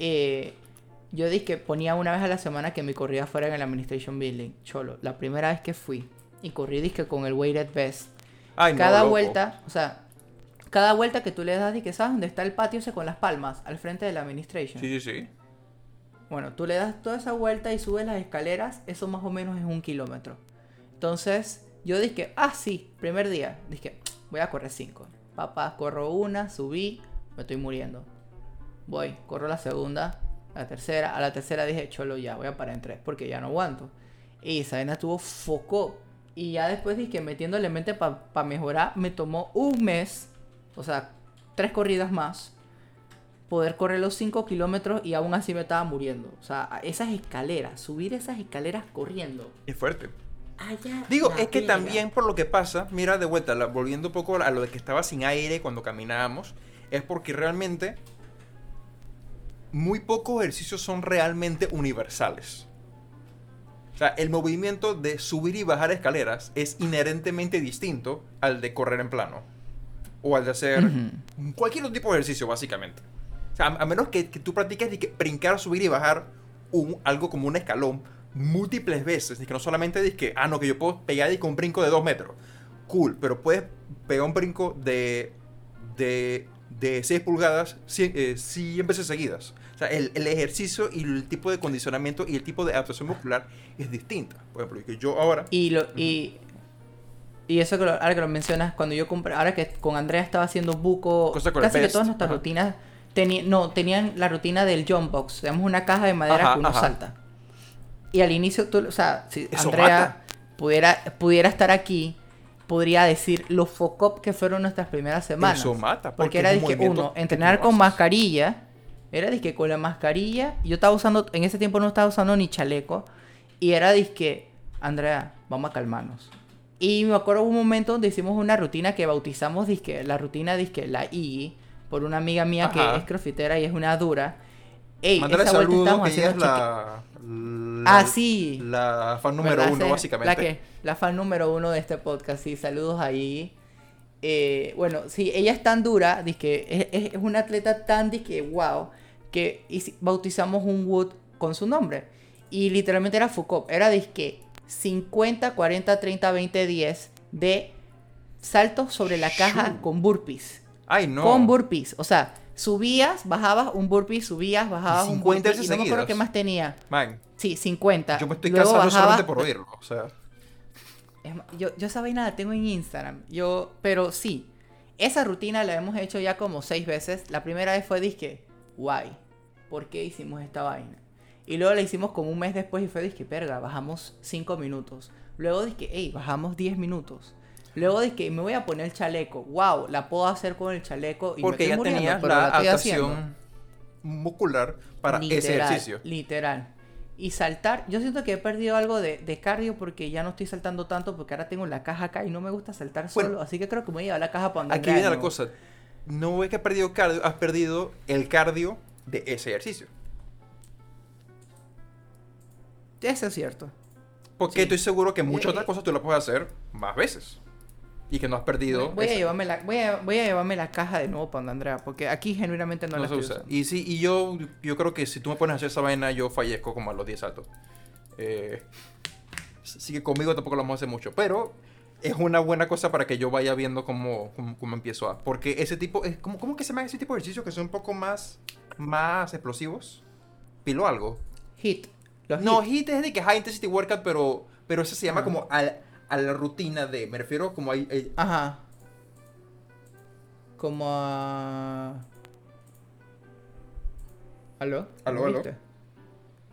eh, yo dije que ponía una vez a la semana que mi corrida fuera en el Administration Building. Cholo, la primera vez que fui y corrí disque con el weighted vest. Ay, cada vuelta, o sea, cada vuelta que tú le das, que ¿sabes dónde está el patio ese con las palmas? Al frente de la Administration. Sí, sí, sí. Bueno, tú le das toda esa vuelta y subes las escaleras, eso más o menos es un kilómetro. Entonces, yo dije, ah, sí, primer día, dije, voy a correr cinco. Papá, corro una, subí, me estoy muriendo. Voy, corro la segunda, la tercera, a la tercera dije, cholo, ya, voy a parar en tres, porque ya no aguanto. Y esa estuvo foco. Y ya después dije, metiéndole mente para mejorar, me tomó un mes, o sea, tres corridas más, poder correr los 5 kilómetros y aún así me estaba muriendo. O sea, esas escaleras, subir esas escaleras corriendo. Es fuerte. Allá Digo, es que también por lo que pasa, mira de vuelta, la- volviendo un poco a lo de que estaba sin aire cuando caminábamos, es porque realmente muy pocos ejercicios son realmente universales. O sea, el movimiento de subir y bajar escaleras es inherentemente distinto al de correr en plano. O al de hacer cualquier otro tipo de ejercicio, básicamente. O sea, a, a menos que, que tú practiques de que brincar, subir y bajar un, algo como un escalón múltiples veces. Y que no solamente dices que, ah, no, que yo puedo pegar y con un brinco de dos metros. Cool, pero puedes pegar un brinco de, de, de 6 pulgadas 100, eh, 100 veces seguidas. O sea, el, el ejercicio y el tipo de condicionamiento y el tipo de adaptación muscular es distinta. Por ejemplo, que yo ahora... Y, lo, y, y eso que lo- ahora que lo mencionas, cuando yo compré, ahora que con Andrea estaba haciendo buco, casi que todas nuestras ajá. rutinas teni- no, tenían la rutina del jump box. Tenemos una caja de madera Ajá, que uno ajá. salta. Y al inicio, tú, o sea, si Eso Andrea mata. pudiera, pudiera estar aquí, podría decir los focop que fueron nuestras primeras semanas. Eso mata, Porque, porque era es un de que movimiento uno, entrenar con mascarilla. Era de que con la mascarilla. Yo estaba usando, en ese tiempo no estaba usando ni chaleco. Y era de que, Andrea, vamos a calmarnos. Y me acuerdo un momento donde hicimos una rutina que bautizamos disque, la rutina disque la I por una amiga mía Ajá. que es crofitera y es una dura. Ey, esa vuelta saludos, estábamos que ella es haciendo la, la... Ah, sí. La fan número ¿Verdad? uno, básicamente. La, que, la fan número uno de este podcast, sí, saludos ahí. Eh, bueno, sí, ella es tan dura, dizque, es, es, una atleta tan que wow, que bautizamos un wood con su nombre. Y literalmente era Foucault, era disque 50, 40, 30, 20, 10 de saltos sobre la caja Shoo. con burpees. Ay, no. Con burpees, o sea, subías, bajabas un burpee, subías, bajabas un 50 burpee, y veces no me acuerdo qué más tenía. Man, Sí, 50. yo me estoy Luego cansando bajabas- solamente por oírlo. O sea, yo, yo esa vaina la tengo en Instagram. Yo, pero sí, esa rutina la hemos hecho ya como seis veces. La primera vez fue disque, guay, ¿por qué hicimos esta vaina? Y luego la hicimos como un mes después y fue disque, perga, bajamos 5 minutos. Luego disque, hey, bajamos 10 minutos. Luego disque, me voy a poner el chaleco. Wow, la puedo hacer con el chaleco y porque me ya estoy tenías la haciendo. adaptación muscular para ese ejercicio. Literal. y saltar. Yo siento que he perdido algo de, de cardio porque ya no estoy saltando tanto porque ahora tengo la caja acá y no me gusta saltar Bueno. solo. Así que creo que me voy a llevar la caja para donde Aquí viene la cosa. No es que has perdido cardio, has perdido el cardio de ese ejercicio. Eso es cierto. Porque Sí. estoy seguro que muchas Eh, otras eh. cosas tú las puedes hacer más veces. Y que no has perdido. Voy a, esa- llevarme la, voy, a, voy a llevarme la caja de nuevo para Andrea porque aquí genuinamente no, no la se usa. Y sí, y yo, yo creo que si tú me pones a hacer esa vaina, yo fallezco como a los 10 saltos. Eh, así que conmigo tampoco lo vamos a hacer mucho. Pero es una buena cosa para que yo vaya viendo cómo, cómo, cómo empiezo a. Porque ese tipo. Es, ¿cómo, ¿Cómo que se llama ese tipo de ejercicios que son un poco más, más explosivos? Pilo algo. Hit. Los No, hit. HIIT es de que High Intensity Workout, pero, pero eso se llama Ah. como al- a la rutina de. Me refiero como hay. hay- Ajá. Como a... ¿Aló? Aló, ¿Me aló.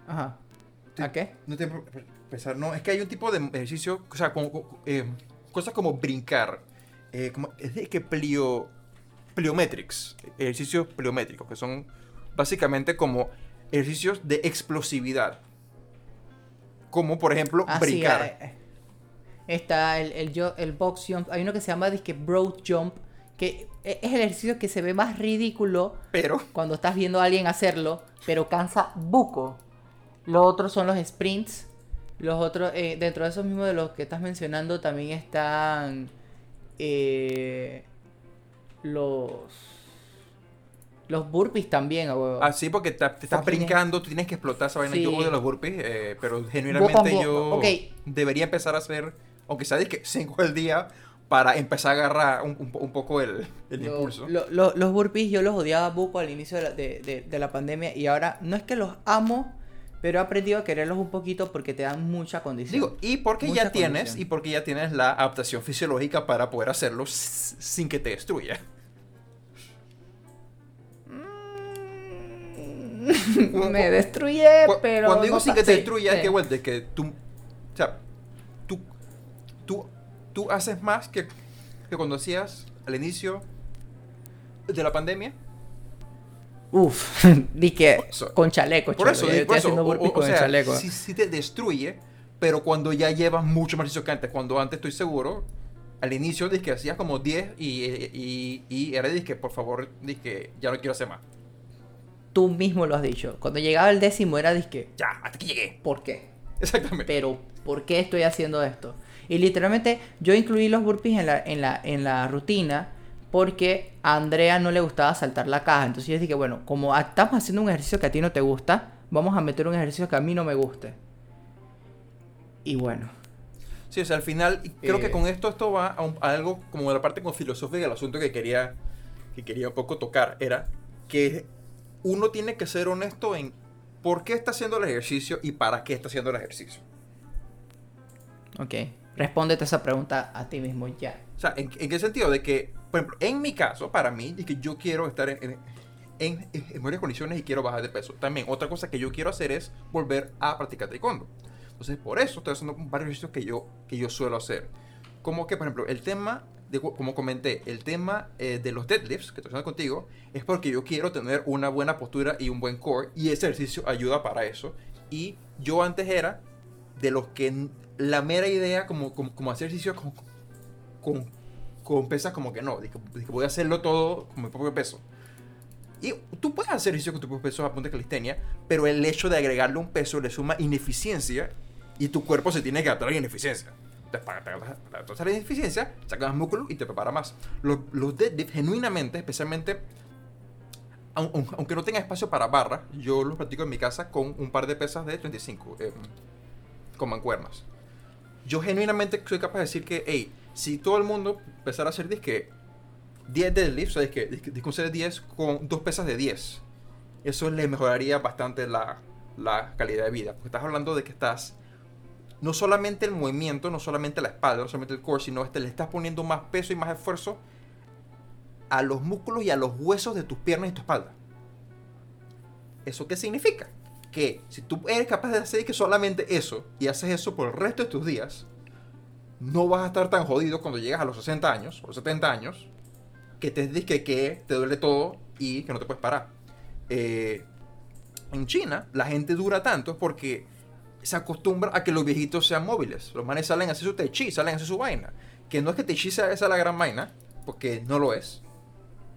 Ajá. ¿A qué? No te pensar, no, es que hay un tipo de ejercicio, o sea, como, eh, cosas como brincar, eh, como- es de que plio, pliometrics, ejercicios pliométricos, que son básicamente como ejercicios de explosividad. Como por ejemplo Ah, brincar. eh. Está el, el, el box jump. Hay uno que se llama disque broad jump. Que e- es el ejercicio que se ve más ridículo Pero, cuando estás viendo a alguien hacerlo, pero cansa buco. Los otros son los sprints. Los otros, eh, dentro de esos mismos de los que estás mencionando, también están eh, los los burpees también, huevo. así porque te, te estás brincando, tú tienes que explotar esa vaina. Sí. Yo odio los burpees, eh, pero genuinamente yo ok. debería empezar a hacer, aunque sea que 5 al día, para empezar a agarrar un, un po- un poco el, el Lo- impulso. lo- lo- los burpees yo los odiaba buco al inicio de la, de- de- de la pandemia y ahora no es que los amo, pero he aprendido a quererlos un poquito porque te dan mucha condición. Digo, y porque Mucha ya tienes, condición. y porque ya tienes la adaptación fisiológica para poder hacerlo sin que te destruya. me destruye, pero. Cuando digo no sin que te destruya, sí. es que, de que tú, o sea, tú, tú haces más que, que cuando hacías al inicio de la pandemia. Uf, di que Por eso- con chaleco, Por eso, yo di- estoy por eso, haciendo o- o- sea, chaleco. sí, sí te destruye, pero cuando ya llevas mucho más ejercicio que antes, cuando antes estoy seguro, al inicio dije que hacías como 10 y, y, y era que por favor, dije ya no quiero hacer más. Tú mismo lo has dicho. Cuando llegaba el décimo era disque, Ya, hasta que llegué. ¿por qué? Exactamente. Pero, ¿por qué estoy haciendo esto? Y literalmente, yo incluí los burpees en la, en la, en la rutina porque a Andrea no le gustaba saltar la caja. Entonces yo dije, bueno, como estamos haciendo un ejercicio que a ti no te gusta, vamos a meter un ejercicio que a mí no me guste. Y bueno, Sí, o sea, al final, creo Eh. que con esto esto va a, un- a algo como la parte con filosofía del asunto que quería, que quería un poco tocar. Era que uno tiene que ser honesto en por qué está haciendo el ejercicio y para qué está haciendo el ejercicio. ok. Respóndete esa pregunta a ti mismo ya. O sea, ¿en, qué sentido? De que, por ejemplo, en mi caso, para mí, que yo quiero estar en, en, en- condiciones y quiero bajar de peso. También, otra cosa que yo quiero hacer es volver a practicar taekwondo. Entonces, por eso estoy haciendo varios ejercicios que yo, que yo suelo hacer. Como que, por ejemplo, el tema, de, como comenté, el tema eh, de los deadlifts, que estoy haciendo contigo, es porque yo quiero tener una buena postura y un buen core, y ese ejercicio ayuda para eso. Y yo antes era de los que la mera idea, como, como, como hacer ejercicio con, con, pesas, como que no, de voy a hacerlo todo con mi propio peso. Y tú puedes hacer ejercicio con tu propio peso a punta de calistenia, pero el hecho de agregarle un peso le suma ineficiencia y tu cuerpo se tiene que adaptar a la ineficiencia. Entonces, para la ineficiencia, sacas más músculo y te prepara más. Los, los genuinamente, especialmente, aun- aun- aunque no tenga espacio para barra, yo los practico en mi casa con un par de pesas de 35, eh, con mancuernas. Yo genuinamente soy capaz de decir que, hey, si todo el mundo empezara a hacer disque 10 deadlifts, o sea, disque, disque, disque un set de 10 con dos pesas de 10, eso le mejoraría bastante la, la calidad de vida. Porque estás hablando de que estás, no solamente el movimiento, no solamente la espalda, no solamente el core, sino este, le estás poniendo más peso y más esfuerzo a los músculos y a los huesos de tus piernas y tu espalda. ¿Eso qué significa? Que si tú eres capaz de hacer que solamente eso y haces eso por el resto de tus días, no vas a estar tan jodido cuando llegas a los 60 años o los 70 años que te que, que te duele todo y que no te puedes parar. Eh, en China, la gente dura tanto porque se acostumbra a que los viejitos sean móviles. Los manes salen a hacer su tai chi, salen a hacer su vaina. Que no es que tai chi sea esa la gran vaina, porque no lo es.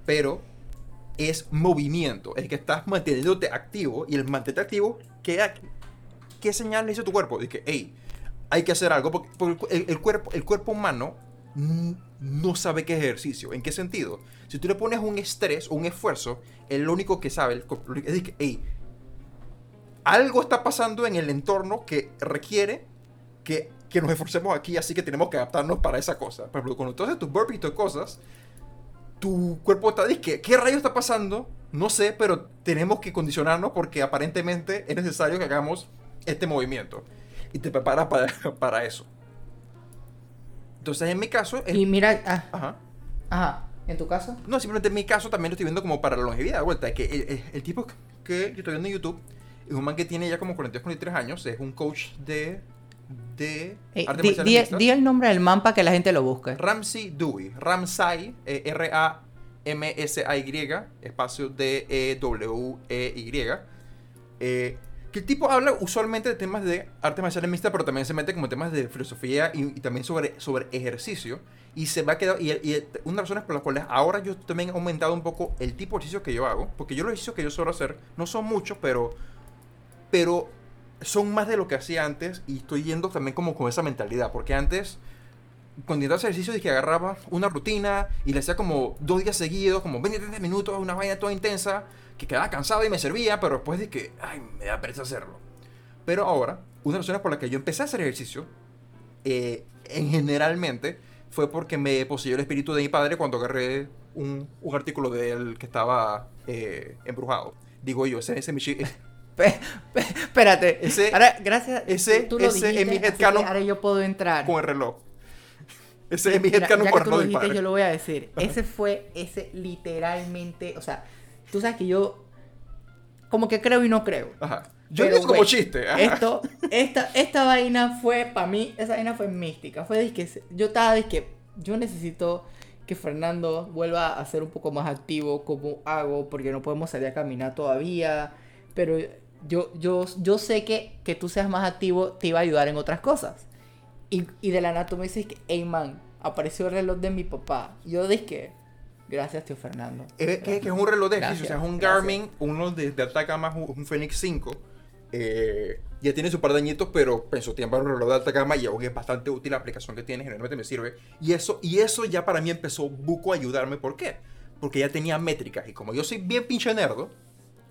Pero es movimiento. Es que estás manteniéndote activo. Y el mantenerte activo, ¿qué, qué señal le dice tu cuerpo? Que, hey, hay que hacer algo. Porque, porque el, cuerpo, el cuerpo humano no sabe qué ejercicio. ¿En qué sentido? Si tú le pones un estrés o un esfuerzo, el único que sabe es que, hey, algo está pasando en el entorno que requiere que, que nos esforcemos aquí, así que tenemos que adaptarnos para esa cosa. Por ejemplo, cuando tú haces tus burpees y tus cosas, tu cuerpo está dice, ¿qué rayo está pasando? No sé, pero tenemos que condicionarnos porque aparentemente es necesario que hagamos este movimiento. Y te preparas para, para eso. Entonces, en mi caso... es- Y mira, ah, Ajá. ajá, ¿en tu caso? No, simplemente en mi caso también lo estoy viendo como para la longevidad. De vuelta, que el, el- el tipo que yo estoy viendo en YouTube es un man que tiene ya como 42, 43 años. Es un coach de, de artes di, di- di el nombre del man para que la gente lo busque. Ramsey Dewey. Ramsay, eh, R-A-M-S-A-Y, espacio D-E-W-E-Y. Eh, que el tipo habla usualmente de temas de artes marciales mixtas, pero también se mete como temas de filosofía y, y también sobre, sobre ejercicio. Y se va a quedar. Y, y una de las razones por las cuales ahora yo también he aumentado un poco el tipo de ejercicio que yo hago, porque yo los ejercicios que yo suelo hacer no son muchos, pero. Pero son más de lo que hacía antes y estoy yendo también como con esa mentalidad, porque antes cuando intentaba hacer ejercicio dije agarraba una rutina y le hacía como dos días seguidos, como 20, 30 minutos, una vaina toda intensa, que quedaba cansado y me servía, pero después dije, ay, me da pereza hacerlo. Pero ahora, una de las razones por las que yo empecé a hacer ejercicio, eh, en generalmente, fue porque me poseyó el espíritu de mi padre cuando agarré un, un artículo de él que estaba eh, embrujado. Digo yo, ese, ese es mi espérate. Ese- ahora, gracias. ese- tú- tú lo ese es dijiste, mi así headcanon Ahora yo puedo entrar. con el reloj. Ese es mi headcanon con el reloj mi dijiste, yo lo voy a decir. Ese fue, ese literalmente, o sea, tú sabes que yo como que creo y no creo. Ajá. Yo digo como chiste. ajá. Esto, esta, esta vaina fue, para mí, esa vaina fue mística. Fue que yo estaba de que yo necesito que Fernando vuelva a ser un poco más activo como hago, porque no podemos salir a caminar todavía. Pero yo, yo, yo sé que que tú seas más activo te iba a ayudar en otras cosas. Y, y de la nada tú me dices que, hey man, apareció el reloj de mi papá. Yo dije, gracias tío Fernando. Es que, es un reloj de ejercicio, o sea, es un gracias. Garmin, uno de, de alta gama, un, Fenix 5. eh, ya tiene su par de añitos, pero en su tiempo un reloj de alta gama y aún es bastante útil la aplicación que tiene, generalmente me sirve. Y eso, y eso ya para mí empezó buco a ayudarme. ¿Por qué? Porque ya tenía métricas. Y como yo soy bien pinche nerdo,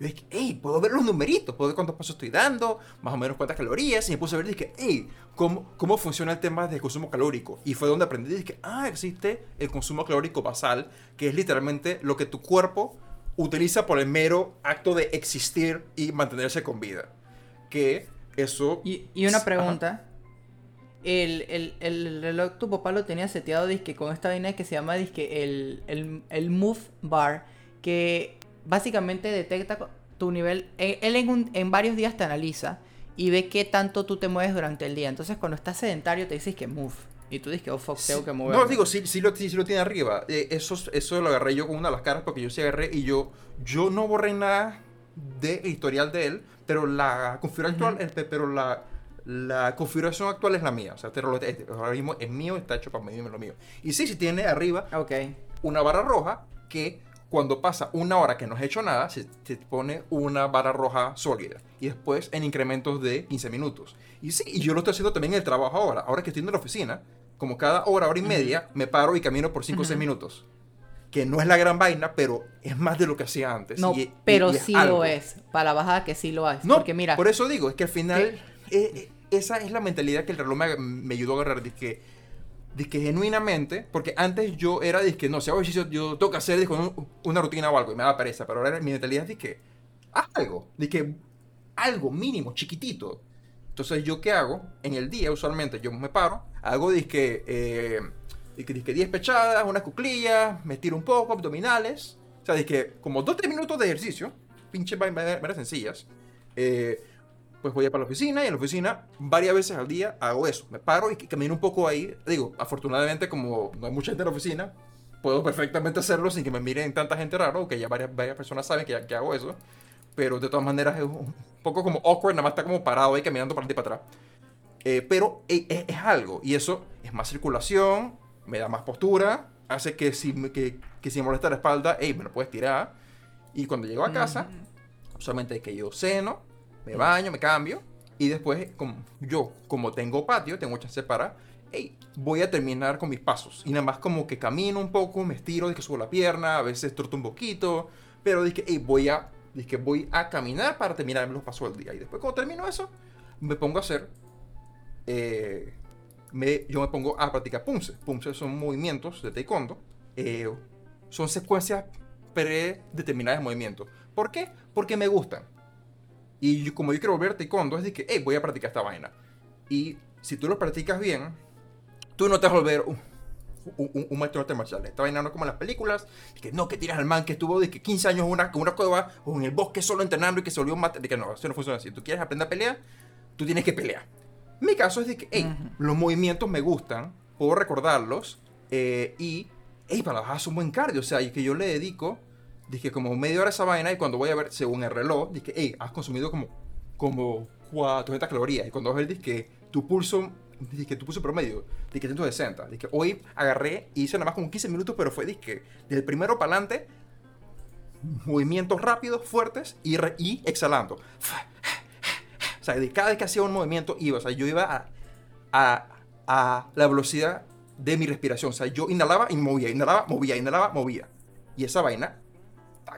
yo dije, hey, puedo ver los numeritos, puedo ver cuántos pasos estoy dando, más o menos cuántas calorías. Y me puse a ver dije, hey, ¿cómo, ¿cómo funciona el tema del consumo calórico? Y fue donde aprendí, dije, ah, existe el consumo calórico basal, que es literalmente lo que tu cuerpo utiliza por el mero acto de existir y mantenerse con vida. Que eso... Y, y una pregunta. El, el, el reloj tu papá lo tenía seteado disque con esta vaina que se llama disque el, el, el Move Bar. Que básicamente detecta tu nivel. e- Él en, un- en varios días te analiza y ve qué tanto tú te mueves durante el día. Entonces cuando estás sedentario te dices que move. Y tú dices que oh fuck, tengo que mover. No, digo, sí, sí, lo, sí, sí lo tiene arriba. Eh, eso, eso lo agarré yo con una de las caras porque yo sí agarré y yo, yo no borré nada del historial de él, pero la configuración actual, este, pero la, la configuración actual es la mía. O sea, este este, ahora mismo es mío, está hecho para medirme lo mío. Y sí, sí tiene arriba una barra roja que cuando pasa una hora que no has hecho nada, se, se pone una barra roja sólida. Y después en incrementos de 15 minutos. Y sí, y yo lo estoy haciendo también en el trabajo ahora. Ahora que estoy en la oficina, como cada hora, hora y media, me paro y camino por 5 o 6 Ujú. minutos. Que no es la gran vaina, pero es más de lo que hacía antes. No, y- y- pero y es sí algo. lo es. Para la bajada que sí lo es. No, Porque mira. por eso digo, es que al final eh, eh, esa es la mentalidad que el reloj me, me ayudó a agarrar, de que, de que genuinamente, porque antes yo era de no, si hago ejercicio, yo tengo que hacer dizque, un- una rutina o algo y me da pereza, pero ahora mi mentalidad es que haz algo, de que algo mínimo, chiquitito. Entonces, ¿yo qué hago? En el día, usualmente, yo me paro, hago disque, eh, disque, disque 10 pechadas, unas cuclillas, me estiro un poco, abdominales. O sea, disque como 2-3 minutos de ejercicio, pinche maneras sencillas. Eh, pues voy a para la oficina y en la oficina varias veces al día hago eso. Me paro y camino un poco ahí. Digo, afortunadamente como no hay mucha gente en la oficina, puedo perfectamente hacerlo sin que me miren tanta gente raro, que ya varias, varias personas saben que, que hago eso. Pero de todas maneras es un, poco como awkward, nada más está como parado ahí caminando para adelante y para atrás. Eh, pero e- e- es, algo, y eso es más circulación, me da más postura, hace que si, me- que, que si me molesta la espalda, hey, me lo puedes tirar. Y cuando llego a casa, solamente que yo ceno, me baño, me cambio, y después, como yo, como tengo patio, tengo chance para, hey, voy a terminar con mis pasos. Y nada más como que camino un poco, me estiro, de que subo la pierna, a veces troto un poquito, pero dije, hey, voy a, dije, voy a caminar para terminar los pasos del día. Y después cuando termino eso, me pongo a hacer, eh, me- yo me pongo a practicar punce. Punce son movimientos de taekwondo, eh, son secuencias predeterminadas de movimientos. ¿Por qué? Porque me gustan. Y yo- como yo quiero volver a taekwondo, es de que, hey, voy a practicar esta vaina. Y si tú lo practicas bien, tú no te vas a volver un, un, un- un maestro de artes marciales. Esta vaina no como en las películas, de que no, que tiras al man que estuvo de que 15 años en una, una cueva o en el bosque solo entrenando y que se volvió un mate. De que no, eso no funciona así. Tú quieres aprender a pelear, tú tienes que pelear. Mi caso es de que, hey, Ujú. los movimientos me gustan, puedo recordarlos eh, y, hey, para bajar es un buen cardio. O sea, y que yo le dedico, dije, como media hora esa vaina y cuando voy a ver, según el reloj, dije, hey, has consumido como, como 400 calorías. Y cuando vas a ver, dije, tu pulso, dije, tu pulso promedio, dije, 160. Dije, hoy agarré y hice nada más como 15 minutos, pero fue, dije, del primero para adelante, movimientos rápidos, fuertes y, re- y exhalando. O sea, de cada vez que hacía un movimiento iba, o sea, yo iba a, a, a la velocidad de mi respiración. O sea, yo inhalaba y movía, inhalaba, movía, inhalaba, movía. Y esa vaina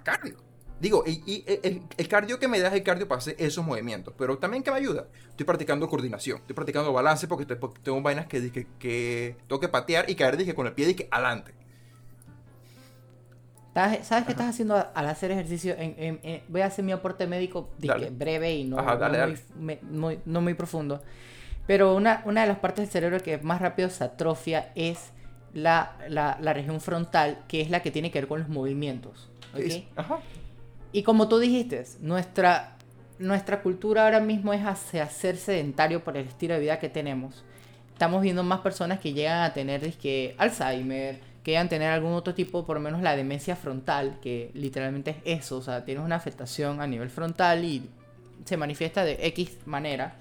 cardio. Digo, y, y el, el cardio que me da es el cardio para hacer esos movimientos. Pero también que me ayuda. Estoy practicando coordinación, estoy practicando balance porque, te- porque tengo vainas que, que, que tengo que patear y caer dije, con el pie dije, adelante. ¿Sabes qué estás haciendo al hacer ejercicio? En- en- en- voy a hacer mi aporte médico Dale. breve y no, Ajá, dale, no dale. Muy, me- muy- no muy profundo. Pero una, una de las partes del cerebro que más rápido se atrofia es la, la- la región frontal, que es la que tiene que ver con los movimientos. Es- Ajá. Y como tú dijiste, nuestra, nuestra cultura ahora mismo es hacia ser sedentario por el estilo de vida que tenemos. Estamos viendo más personas que llegan a tener dizque, Alzheimer, que llegan a tener algún otro tipo, por lo menos la demencia frontal, que literalmente es eso, o sea, tienes una afectación a nivel frontal y se manifiesta de X manera.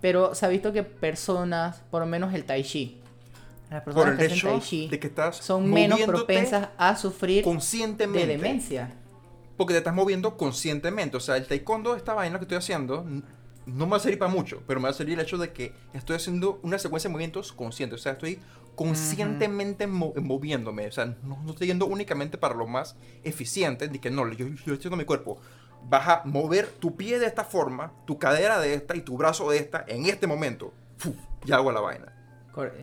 Pero se ha visto que personas, por lo menos el tai chi, las Por personas el que hacen hecho tai chi de que estás son menos propensas a sufrir de conscientemente. demencia. Porque te estás moviendo conscientemente. O sea, el taekwondo, esta vaina que estoy haciendo, no me va a servir para mucho, pero me va a servir el hecho de que estoy haciendo una secuencia de movimientos conscientes. O sea, estoy conscientemente mo- moviéndome. O sea, no, no estoy yendo únicamente para lo más eficiente. De que no, yo, yo estoy haciendo mi cuerpo. Vas a mover tu pie de esta forma, tu cadera de esta y tu brazo de esta en este momento. ¡Fuf! ya hago la vaina.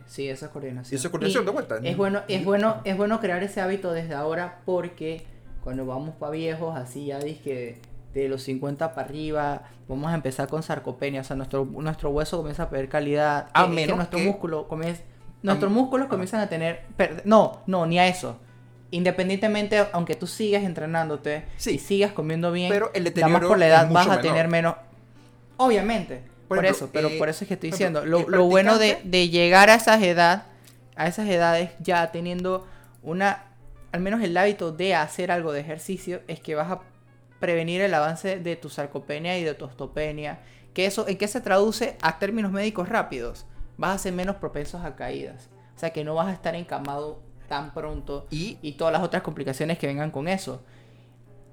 Sí, esa es coordinación. Y eso es coordinación de vuelta. Es bueno, es bueno, es bueno crear ese hábito desde ahora porque cuando vamos para viejos, así ya dije de los 50 para arriba, vamos a empezar con sarcopenia, o sea, nuestro, nuestro hueso comienza a perder calidad, A que menos nuestro que- músculo comienza, nuestros músculos comienzan a tener, per- no, no, ni a eso. Independientemente, aunque tú sigas entrenándote Sí. y sigas comiendo bien, Pero el nada más deterioro por la edad vas a menor. tener menos. Obviamente, Por eso, pero eh, por eso es que estoy diciendo, ejemplo, lo, lo bueno de, de llegar a esas edad, a esas edades ya teniendo una, al menos el hábito de hacer algo de ejercicio, es que vas a prevenir el avance de tu sarcopenia y de tu ostopenia. Que eso, ¿en qué se traduce? A términos médicos rápidos. Vas a ser menos propensos a caídas. O sea que no vas a estar encamado tan pronto Y y todas las otras complicaciones que vengan con eso.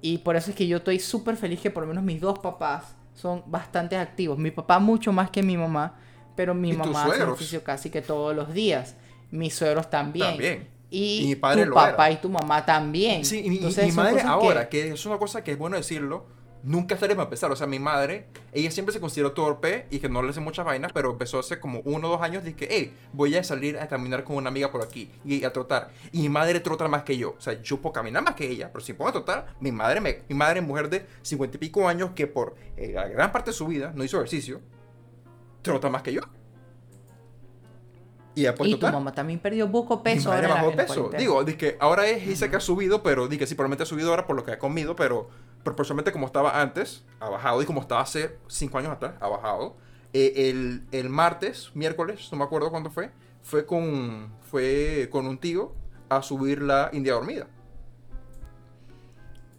Y por eso es que yo estoy súper feliz que por lo menos mis dos papás son bastante activos. Mi papá mucho más que mi mamá, pero mi ¿Y tus mamá hace ejercicio casi que todos los días. Mis suegros también. También. Y, Y mi padre tu lo papá era. y tu mamá también. Sí, y Entonces, mi madre ahora, que... es una cosa que es bueno decirlo, nunca estaré para empezar. O sea, mi madre, ella siempre se consideró torpe y que no le hace muchas vainas, pero empezó hace como uno o dos años. Dije, hey, voy a salir a caminar con una amiga por aquí y a trotar. Y mi madre trota más que yo. O sea, yo puedo caminar más que ella, pero si a trotar, mi madre, me, mi madre es mujer de cincuenta y pico años que por eh, la gran parte de su vida no hizo ejercicio, trota más que yo. Y Y tu mamá también perdió poco peso. Mi madre ahora bajó peso. Digo, dije, ahora es dice que ha subido, pero dije, sí, probablemente ha subido ahora por lo que ha comido, pero proporcionalmente como estaba antes, ha bajado. Y como estaba hace cinco años atrás, ha bajado. Eh, el, el martes, miércoles, no me acuerdo cuándo fue, fue con, fue con un tío a subir la India dormida.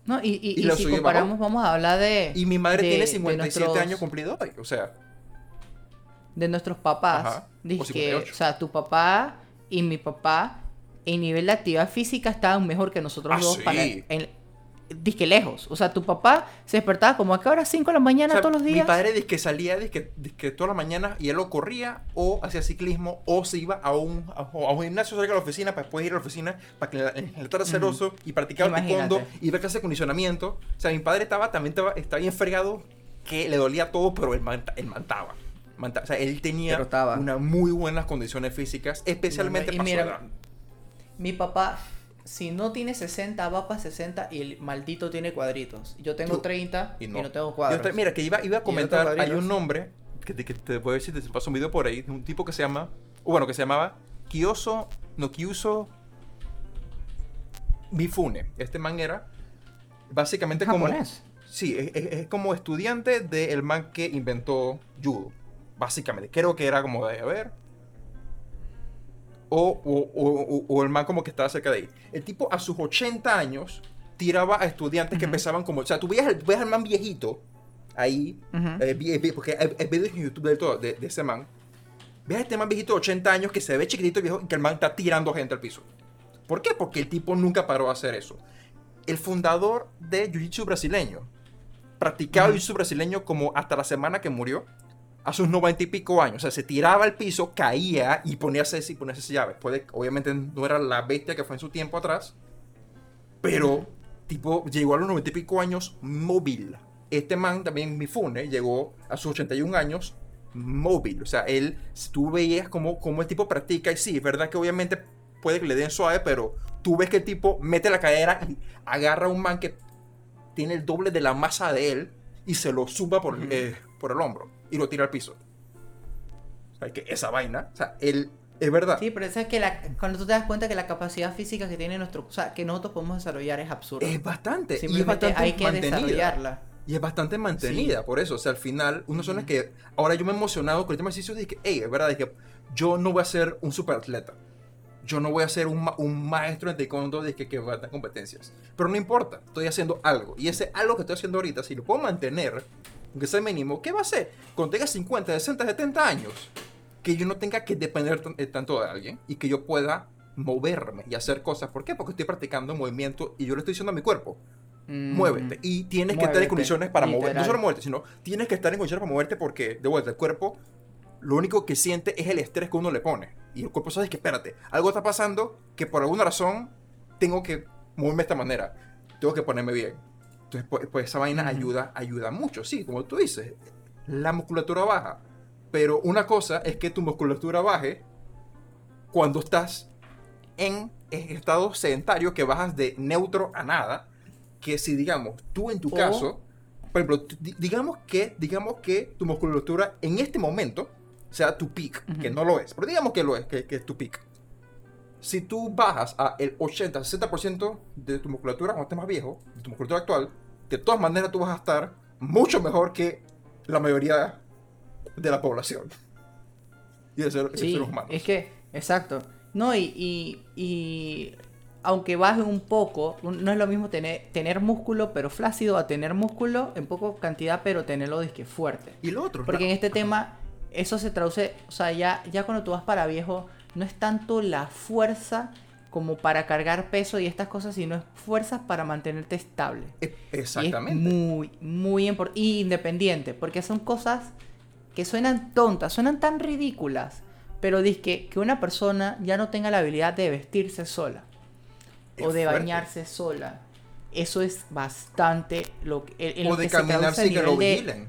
No, y, y, Y y lo si comparamos, vamos a hablar de, Y mi madre de- tiene de 57 nuestros- años cumplidos hoy. O sea, de nuestros papás. Ajá, Dije o que, 58. o sea, tu papá y mi papá en nivel de actividad física estaban mejor que nosotros Ah, dos. sí. Para, en, dizque lejos. O sea, tu papá se despertaba como a qué hora, 5 de la mañana o sea, todos los días. mi padre dice que salía dice que todas las mañanas y él lo corría o hacía ciclismo o se iba a un, a, a un gimnasio cerca de la oficina para después ir a la oficina para que en la- el tarde ceroso y practicar Imagínate. taekwondo y ver clases de condicionamiento. O sea, mi padre estaba también estaba, estaba bien fregado que le dolía todo, pero él, manta- él mantaba. Manta- o sea, él tenía unas muy buenas condiciones físicas, especialmente Y para su mira, edad. Mi papá, si no tiene 60, va para 60 y el maldito tiene cuadritos. Yo tengo Tú- 30 y y no. tengo cuadros. mira, que iba, iba a comentar, hay un nombre que te, que te voy a decir, te paso un video por ahí, de un tipo que se llama, o bueno, que se llamaba Kiyoso, no Kyuso Mifune. Este man era básicamente como... japonés. Sí, es, es- es como estudiante del man que inventó judo, básicamente. Creo que era como de, a ver... O, o- o- o- el man como que estaba cerca de ahí. El tipo a sus 80 años tiraba a estudiantes que Ujú. pesaban como... O sea, tú veías, veías al man viejito ahí, Ujú. eh, vi- vi- porque hay, hay videos en YouTube de, todo, de, de ese man. Ves a este man viejito de 80 años que se ve chiquitito y viejo y que el man está tirando gente al piso. ¿Por qué? Porque el tipo nunca paró a hacer eso. El fundador de Jiu-Jitsu brasileño practicaba Ujú. Jiu-Jitsu brasileño como hasta la semana que murió, a sus 90 y pico años. O sea, se tiraba al piso, caía y ponía y ponía esa llave. Puede, obviamente no era la bestia que fue en su tiempo atrás, pero tipo llegó a los 90 y pico años móvil. Este man también, Mifune, llegó a sus 81 años móvil. O sea, él, tú veías cómo, cómo el tipo practica, y sí, es verdad que obviamente puede que le den suave, pero tú ves que el tipo mete la cadera y agarra a un man que tiene el doble de la masa de él y se lo suba por, eh, por el hombro y lo tira al piso. O sea, que esa vaina, o sea, él, es verdad. Sí, pero eso es que la, cuando tú te das cuenta que la capacidad física que tiene nuestro, o sea, que nosotros podemos desarrollar es absurda. Es bastante. Y es bastante hay que mantenida. desarrollarla. Y es bastante mantenida, por eso. O sea, al final, uno son las que. Ahora yo me he emocionado con el tema de ejercicio. Dije, hey, es verdad, dije, yo no voy a ser un superatleta. Yo no voy a ser un, ma- un maestro en taekwondo de que, que va a dar competencias. Pero no importa, estoy haciendo algo. Y ese algo que estoy haciendo ahorita, si lo puedo mantener, aunque sea mínimo, ¿qué va a hacer? Cuando tenga 50, 60, 70 años, que yo no tenga que depender eh, tanto de alguien y que yo pueda moverme y hacer cosas. ¿Por qué? Porque estoy practicando movimiento y yo le estoy diciendo a mi cuerpo, Mm, muévete. Y tienes que estar en Muévete, condiciones para moverte. No solo moverte, sino tienes que estar en condiciones para moverte porque, de vuelta, el cuerpo lo único que siente es el estrés que uno le pone. Y el cuerpo sabe que, espérate, algo está pasando que por alguna razón tengo que moverme de esta manera. Tengo que ponerme bien. Entonces, pues, pues esa vaina ayuda, ayuda mucho. Sí, como tú dices, la musculatura baja. Pero una cosa es que tu musculatura baje cuando estás en estado sedentario que bajas de neutro a nada. Que si, digamos, tú en tu caso, por ejemplo, digamos que, digamos que tu musculatura en este momento sea tu peak, que no lo es, pero digamos que lo es, que, que es tu peak. Si tú bajas a el 80-60% de tu musculatura cuando estés más viejo, de tu musculatura actual, de todas maneras tú vas a estar mucho mejor que la mayoría de la población. Y de ser, Sí, seres humanos. es que, exacto. No, y, y, y aunque baje un poco, no es lo mismo tener, tener músculo pero flácido a tener músculo en poco cantidad pero tenerlo disque fuerte. Y lo otro, Porque en este tema, eso se traduce, o sea, ya, ya cuando tú vas para viejo, no es tanto la fuerza como para cargar peso y estas cosas, sino es fuerza para mantenerte estable. e- Y exactamente. es muy, muy importante. Y independiente, porque son cosas que suenan tontas, suenan tan ridículas. Pero dice que, que una persona ya no tenga la habilidad de vestirse sola Es o de fuerte. bañarse sola. Eso es bastante lo que, en- o lo de que caminar sin que lo de- vigilen.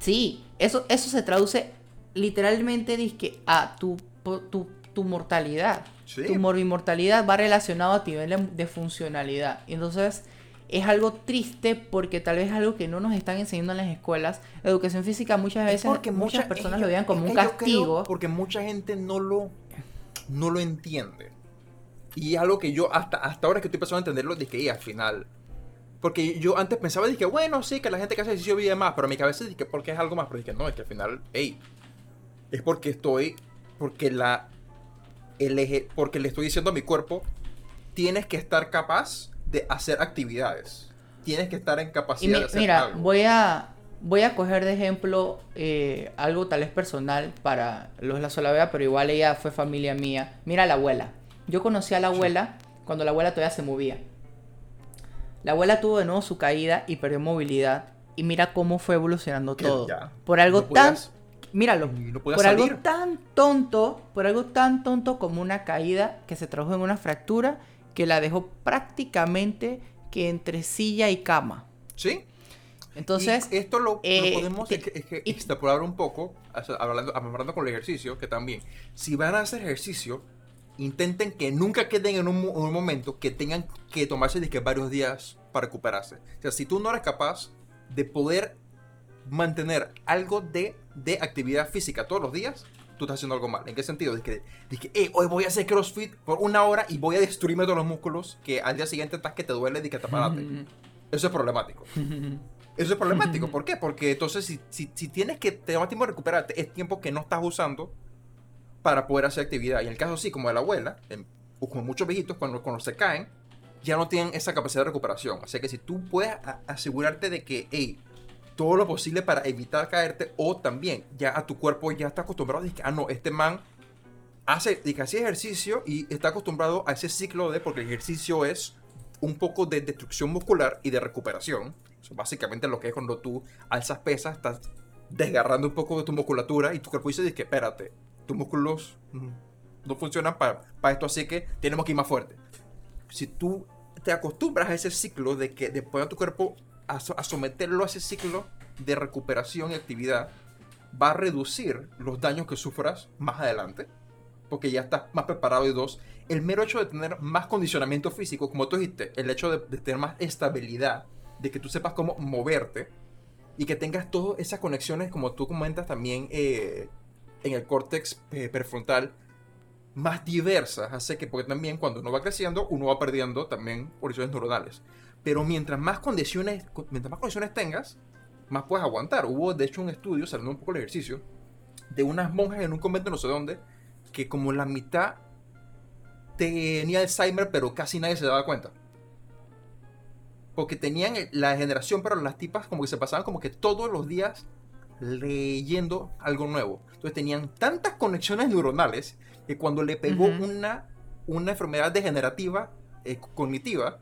Sí, eso, eso se traduce literalmente dizque, a tu, tu, tu mortalidad. Sí. Tu morbimortalidad va relacionado a nivel de, funcionalidad. Entonces, es algo triste porque tal vez es algo que no nos están enseñando en las escuelas. Educación física muchas Es veces porque muchas mucha- personas es lo vean como un yo castigo. porque mucha gente no lo, no lo entiende. Y es algo que yo hasta, hasta ahora que estoy empezando a entenderlo, de que y al final. Porque yo antes pensaba, dije, bueno, sí, que la gente que hace ejercicio vive más, pero en mi cabeza dije, porque es algo más, pero dije, no, es que al final, hey, es porque estoy, porque la, el eje, porque le estoy diciendo a mi cuerpo, tienes que estar capaz de hacer actividades. Tienes que estar en capacidad mi- de hacer mira, algo. voy a voy a coger de ejemplo eh, algo tal vez personal para los La Solavea, pero igual ella fue familia mía. Mira la abuela. Yo conocí a la abuela cuando la abuela todavía se movía. La abuela tuvo de nuevo su caída y perdió movilidad. Y mira cómo fue evolucionando todo. ya Por algo no tan... podías- Míralo. no por algo tan tonto, por algo tan tonto como una caída que se tradujo en una fractura que la dejó prácticamente que entre silla y cama. ¿Sí? Entonces, Y esto lo, lo eh, podemos te- ex- y- extrapolar un poco, hablando, hablando con el ejercicio, que también, si van a hacer ejercicio, intenten que nunca queden en un, en un momento que tengan que tomarse de que varios días para recuperarse. O sea, si tú no eres capaz de poder mantener algo de, de actividad física todos los días, tú estás haciendo algo mal. ¿En qué sentido? De que, "Eh, hoy voy a hacer CrossFit por una hora y voy a destruirme todos los músculos que al día siguiente estás que te duele y que te parate. Eso es problemático. Eso es problemático. ¿Por qué? Porque entonces si, si, si tienes que te da tiempo de recuperarte, es tiempo que no estás usando para poder hacer actividad. Y en el caso así, como de la abuela, en- o como muchos viejitos, cuando, cuando se caen, ya no tienen esa capacidad de recuperación. Así que si tú puedes asegurarte de que, hey, todo lo posible para evitar caerte, o también ya a tu cuerpo ya está acostumbrado a decir, ah, no, este man hace, de que hace ejercicio y está acostumbrado a ese ciclo de, porque el ejercicio es un poco de destrucción muscular y de recuperación. Básicamente lo que es cuando tú alzas pesas, estás desgarrando un poco de tu musculatura y tu cuerpo dice que espérate, tus músculos mm, no funcionan para esto, así que tenemos que ir más fuerte. Si tú te acostumbras a ese ciclo de que después de tu cuerpo a, a someterlo a ese ciclo de recuperación y actividad, va a reducir los daños que sufras más adelante porque ya estás más preparado y dos, el mero hecho de tener más condicionamiento físico, como tú dijiste, el hecho de, de tener más estabilidad, de que tú sepas cómo moverte y que tengas todas esas conexiones, como tú comentas también eh, en el córtex eh, prefrontal, más diversas, hace que, porque también cuando uno va creciendo, uno va perdiendo también horizontes neuronales. Pero mientras más condiciones, mientras más condiciones tengas, más puedes aguantar. Hubo, de hecho, un estudio, saliendo un poco el ejercicio, de unas monjas en un convento no sé dónde, que como la mitad tenía Alzheimer, pero casi nadie se daba cuenta. Porque tenían la generación, pero las tipas como que se pasaban como que todos los días leyendo algo nuevo. Entonces tenían tantas conexiones neuronales que cuando le pegó una, una enfermedad degenerativa eh, cognitiva,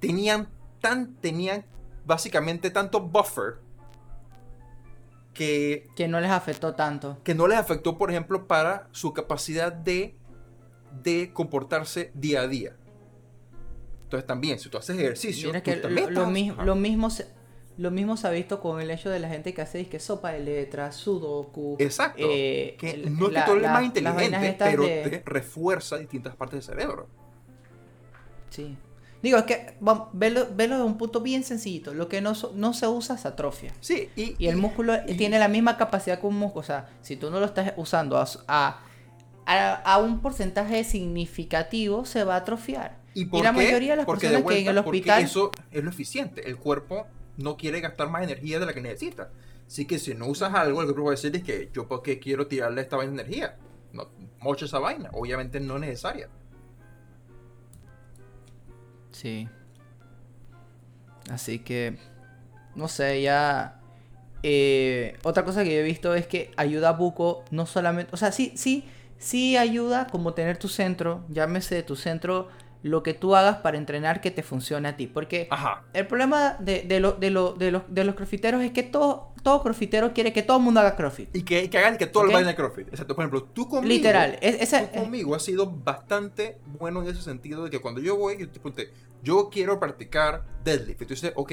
tenían tan, tenían básicamente tanto buffer que que no les afectó tanto. que no les afectó, por ejemplo, para su capacidad de, de comportarse día a día. Entonces también, si tú haces ejercicio, tú que lo, lo estás- mi- Ajá. lo mismo se, lo mismo se ha visto con el hecho de la gente que hace que sopa de letras, sudoku. Exacto. eh, que el- no es que tú eres más inteligente, pero de- te refuerza distintas partes del cerebro. Sí. Digo, es que vamos, verlo, verlo de un punto bien sencillito. Lo que no, no se usa se atrofia. Sí, y, Y el músculo y- tiene la misma capacidad que un músculo. O sea, si tú no lo estás usando a, a, a- a un porcentaje significativo, se va a atrofiar. ¿Y por la qué? mayoría de las Porque personas que vuelta, en el hospital- eso es lo eficiente. El cuerpo no quiere gastar más energía de la que necesita. Así que si no usas algo, el cuerpo va a decir es que yo por qué quiero tirarle esta vaina de energía. No, mocha esa vaina. Obviamente no es necesaria. Sí. Así que, no sé, ya... eh, otra cosa que yo he visto es que ayuda a Buco no solamente... O sea, sí, sí, sí ayuda como tener tu centro, llámese tu centro, lo que tú hagas para entrenar que te funcione a ti. Porque Ajá. el problema de, de, lo- de, lo- de los, de los crofiteros es que todo, todo crofitero quiere que todo el mundo haga crofit. Y que, que hagan que todo Ok. el vaina de CrossFit. Exacto. Por ejemplo, tú conmigo. Literal. Es, tú conmigo has sido bastante bueno en ese sentido de que cuando yo voy, yo te pregunté, yo quiero practicar deadlift. Y tú dices, ok,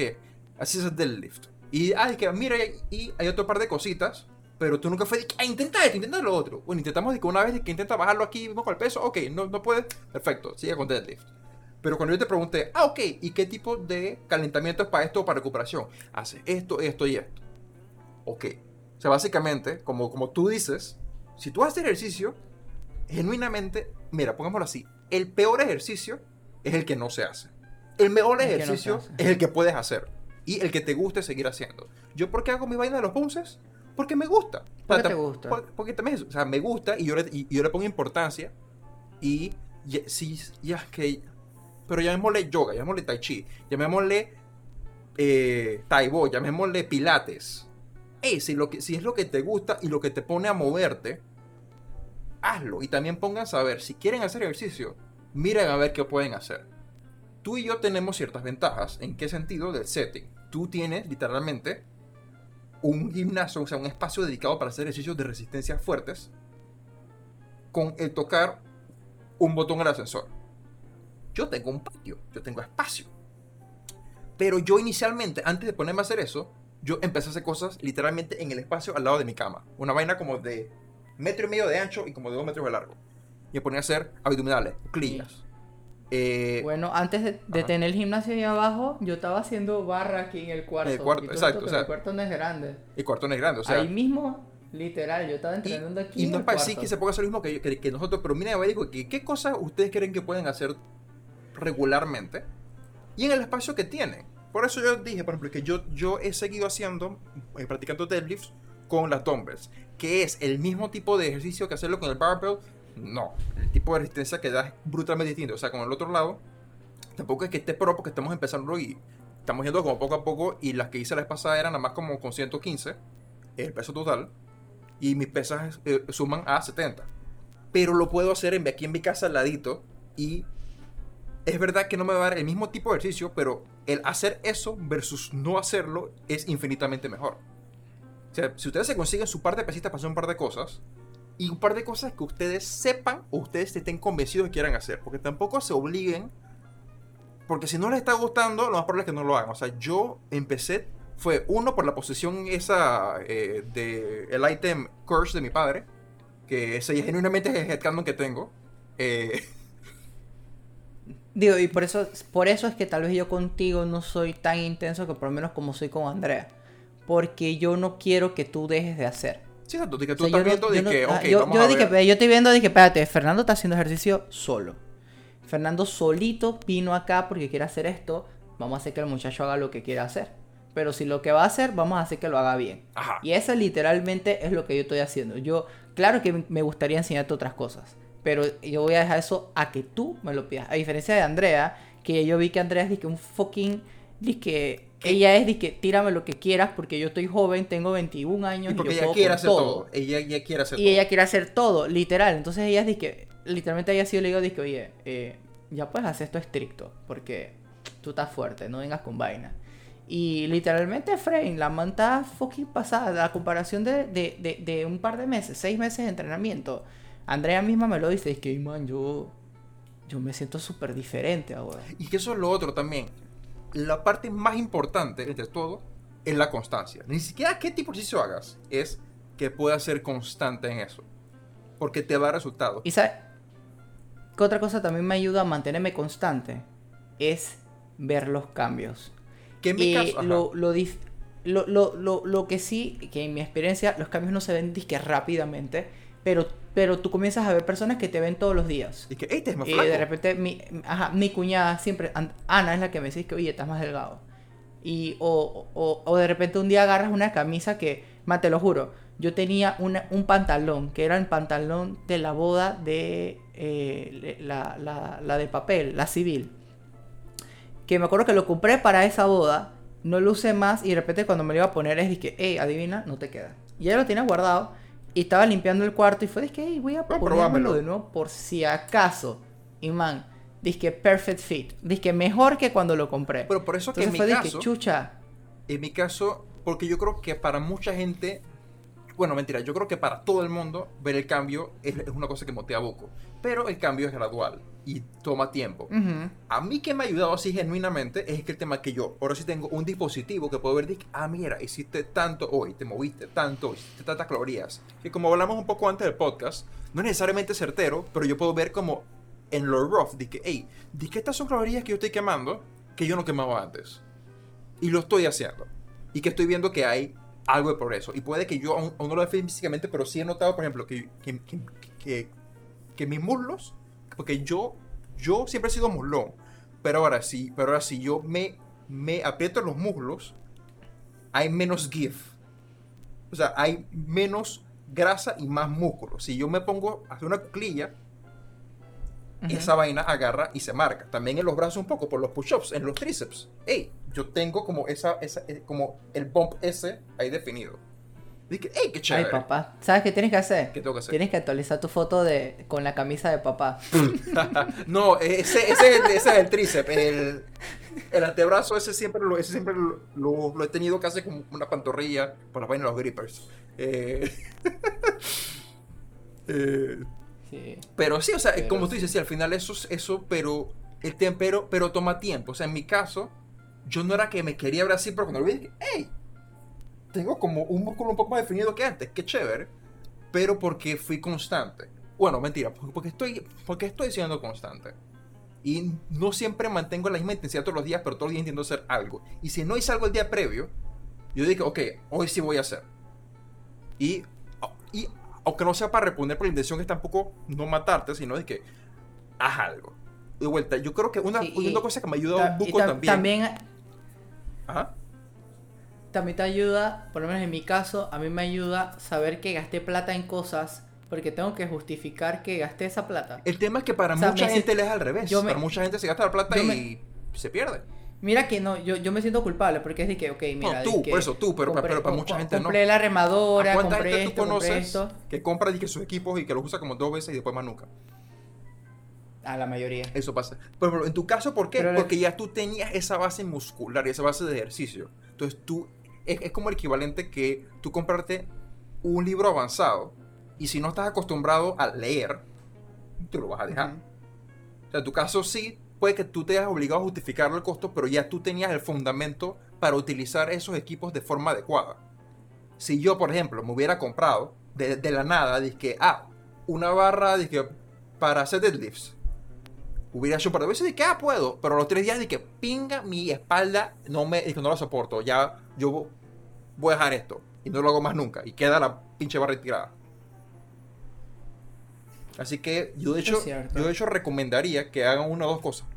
así es el deadlift. Y, ay, que mira, y hay otro par de cositas, pero tú nunca fue de que, ah, intenta esto, intenta lo otro. Bueno, intentamos de que una vez de que intenta bajarlo aquí mismo con el peso, ok, no, no puedes, perfecto, sigue con deadlift. Pero cuando yo te pregunté, ah, ok, ¿y qué tipo de calentamiento es para esto o para recuperación? Hace esto, esto y esto. Ok. O sea, básicamente, como, como tú dices, si tú haces ejercicio, genuinamente, mira, pongámoslo así, el peor ejercicio es el que no se hace. El mejor El no ejercicio hace. es el que puedes hacer y el que te guste seguir haciendo. ¿Yo por qué hago mi vaina de los punces? Porque me gusta. ¿Por qué O sea, te gusta? por- porque también, o sea, me gusta y yo le, y yo le pongo importancia y ya- si ya que pero llamémosle yoga, llamémosle tai chi, llamémosle eh, taibo, llamémosle pilates. Ey, si, lo que, si es lo que te gusta y lo que te pone a moverte, hazlo. Y también pongan a saber, si quieren hacer ejercicio, miren a ver qué pueden hacer. Tú y yo tenemos ciertas ventajas. ¿En qué sentido? Del setting. Tú tienes literalmente un gimnasio, o sea, un espacio dedicado para hacer ejercicios de resistencia fuertes con el tocar un botón el ascensor. Yo tengo un patio, yo tengo espacio. Pero yo inicialmente, antes de ponerme a hacer eso, yo empecé a hacer cosas literalmente en el espacio al lado de mi cama. Una vaina como de metro y medio de ancho y como de dos metros de largo. Y me ponía a hacer abdominales, cuclillas. Eh, Bueno, antes de, de tener el gimnasio ahí abajo, yo estaba haciendo barra aquí en el cuarto. En el cuarto, Y exacto, o sea, el cuarto no es grande. el cuarto no es grande, o sea. ahí mismo, literal, yo estaba y, entrenando aquí. y en no es para decir que se ponga a hacer lo mismo que, que- que nosotros, pero mira, me dijo que qué cosas ustedes creen que pueden hacer regularmente y en el espacio que tienen. Por eso yo dije, por ejemplo, que yo, yo he seguido haciendo, eh, practicando deadlifts con las dumbbells, que es el mismo tipo de ejercicio que hacerlo con el barbell. No, el tipo de resistencia que da es brutalmente distinto. O sea, con el otro lado, tampoco es que esté pro porque estamos empezando y estamos yendo como poco a poco y las que hice la vez pasada eran nada más como con 115, el peso total, y mis pesas eh, suman a 70. Pero lo puedo hacer en, aquí en mi casa al ladito y es verdad que no me va a dar el mismo tipo de ejercicio, pero el hacer eso versus no hacerlo es infinitamente mejor. O sea, si ustedes se consiguen su par de pesitas para hacer un par de cosas, y un par de cosas que ustedes sepan o ustedes estén convencidos que quieran hacer, porque tampoco se obliguen, porque si no les está gustando, lo más probable es que no lo hagan. O sea, yo empecé, fue uno por la posición esa eh, de el item curse de mi padre, que ese genuinamente es el headcanon que tengo. Eh, Digo, y por eso, por eso es que tal vez yo contigo no soy tan intenso que por lo menos como soy con Andrea. Porque yo no quiero que tú dejes de hacer. Sí, exacto, tú O sea, estás viendo yo no- que, ok, yo, vamos yo a dije, ver. yo estoy viendo, dije, espérate, Fernando está haciendo ejercicio solo. Fernando solito vino acá porque quiere hacer esto. Vamos a hacer que el muchacho haga lo que quiera hacer. Pero si lo que va a hacer, vamos a hacer que lo haga bien. Ajá. Y eso literalmente es lo que yo estoy haciendo. Yo, claro que me gustaría enseñarte otras cosas. Pero yo voy a dejar eso a que tú me lo pidas. A diferencia de Andrea, que yo vi que Andrea es que un fucking. Que ella es que tírame lo que quieras porque yo estoy joven, tengo 21 años Y y, porque yo ella puedo quiere hacer todo. Ella, ella quiere hacer y todo. ella quiere hacer todo, literal. Entonces ella dice que, literalmente ella sí le digo, dice, oye, eh, ya puedes hacer esto estricto, porque tú estás fuerte, no vengas con vaina. Y literalmente, Frame, la manta fucking pasada, la comparación de, de, de, de un par de meses, seis meses de entrenamiento. Andrea misma me lo dice, es que, man, yo, yo me siento súper diferente ahora. Y que eso es lo otro también. La parte más importante entre todo es la constancia. Ni siquiera qué tipo de ejercicio hagas, es que puedas ser constante en eso. Porque te va a dar resultados. Y sabes, que otra cosa también me ayuda a mantenerme constante es ver los cambios. Que en mi caso, lo, lo, lo, lo que sí, que en mi experiencia, los cambios no se ven disque rápidamente, pero, pero tú comienzas a ver personas que te ven todos los días. y que, hey, te es más Y flaco. de repente, mi, ajá, mi cuñada siempre, An- Ana es la que me dice que, oye, estás más delgado. Y, o, o, o de repente un día agarras una camisa que, man, te lo juro, yo tenía una- un pantalón, que era el pantalón de la boda de eh, la, la, la de papel, la civil. Que me acuerdo que lo compré para esa boda, no lo usé más y de repente cuando me lo iba a poner es que, hey, adivina, no te queda. Y ella lo tenía guardado y estaba limpiando el cuarto y fue de que, hey, voy a a probármelo. de nuevo por si acaso. Y man, dizque perfect fit. Dizque mejor que cuando lo compré. Pero por eso que en Entonces mi fue caso, dizque, chucha. en mi caso, porque yo creo que para mucha gente, bueno, mentira, yo creo que para todo el mundo ver el cambio es, es una cosa que motiva poco. Pero el cambio es gradual y toma tiempo. Ujú. A mí que me ha ayudado así genuinamente es que el tema que yo ahora sí tengo un dispositivo que puedo ver, de ah, mira, hiciste tanto hoy, te moviste tanto, hiciste tantas calorías. Que como hablamos un poco antes del podcast, no es necesariamente certero, pero yo puedo ver como en lo rough, de que, hey, de que estas son calorías que yo estoy quemando que yo no quemaba antes. Y lo estoy haciendo. Y que estoy viendo que hay algo de progreso. Y puede que yo aún, aún no lo vea físicamente, pero sí he notado, por ejemplo, que, que, que, que, que mis muslos, porque yo, yo siempre he sido muslón, pero ahora sí, pero ahora sí yo me, me aprieto los muslos, hay menos give. O sea, hay menos grasa y más músculo. Si yo me pongo a hacer una cuclilla, esa vaina agarra y se marca. También en los brazos un poco, por los push-ups, en los tríceps. Ey, yo tengo como esa, esa, eh, como el bump ese ahí definido. Dije, ey, qué chévere. Ay, papá. ¿Sabes qué tienes que hacer? ¿Qué tengo que hacer? Tienes que actualizar tu foto de con la camisa de papá. no, ese, ese, es el, ese es el tríceps. El, el antebrazo ese siempre, lo, ese siempre lo, lo, lo he tenido casi como una pantorrilla por la vaina de los grippers. Eh, eh, Sí. pero sí, o sea, Pero como tú dices, sí, al final eso, es- eso pero el tempero, pero toma tiempo. O sea, en mi caso, yo no era que me quería ver así, pero cuando lo vi dije, hey, tengo como un músculo un poco más definido que antes, qué chévere. Pero porque fui constante. Bueno, mentira, porque estoy, porque estoy siendo constante. Y no siempre mantengo la misma intensidad todos los días, pero todos los días intento hacer algo. Y si no hice algo el día previo, yo dije, ok, hoy sí voy a hacer. Y, y aunque no sea para responder por la intención es tampoco no matarte, sino de que haz algo. De vuelta, yo creo que una, Sí, una cosa que me ayuda un poco ta- también. también Ajá. También te ayuda, por lo menos en mi caso, a mí me ayuda saber que gasté plata en cosas porque tengo que justificar que gasté esa plata. El tema es que para O sea, mucha gente le es al revés. yo me- para mucha gente se gasta la plata y me- se pierde. Mira que no, yo, yo me siento culpable porque es de que, ok, mira, tú, de que por eso tú, pero- pero para mucha gente no. compré la remadora, ¿A cuánta compré gente tú esto, compré conoces esto. que compra y que sus equipos y que los usa como dos veces y después más nunca? A la mayoría. Eso pasa. Ejemplo, en tu caso, ¿por qué? Pero la- Porque ya tú tenías esa base muscular y esa base de ejercicio. Entonces tú, es, es como el equivalente que tú comprarte un libro avanzado y si no estás acostumbrado a leer, tú lo vas a dejar. Ujú. O sea, en tu caso sí, puede que tú te hayas obligado a justificar el costo, pero ya tú tenías el fundamento para utilizar esos equipos de forma adecuada. Si yo, por ejemplo, me hubiera comprado de, de la nada, dije, ah, una barra dizque, para hacer deadlifts, hubiera hecho un par de veces, dije, ah, puedo, pero a los tres días dije, pinga, mi espalda no me, dije, no la soporto, ya yo voy a dejar esto y no lo hago más nunca y queda la pinche barra retirada. Así que yo de hecho, yo de hecho recomendaría que hagan una o dos cosas.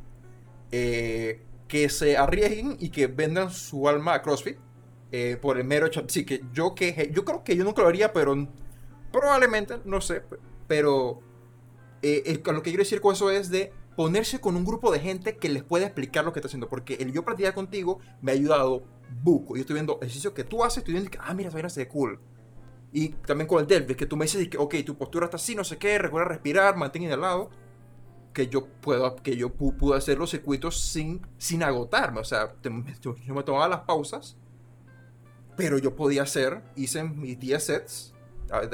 Eh, que se arriesguen y que vendan su alma a CrossFit eh, por el mero hecho. Sí, que yo que yo creo que yo nunca lo haría, pero probablemente, no sé, pero eh, lo que quiero decir con eso es de ponerse con un grupo de gente que les pueda explicar lo que está haciendo, porque el yo practicar contigo me ha ayudado buco. Yo estoy viendo ejercicios que tú haces, estoy viendo que, ah, mira, esa vaina se ve cool. Y también con el Delvis, que tú me dices que, ok, tu postura está así, no sé qué, recuerda respirar, mantén de lado. Que yo puedo, que yo pu- pude hacer los circuitos sin, sin agotarme. O sea, te- yo, yo me tomaba las pausas, pero yo podía hacer, hice mis 10 sets,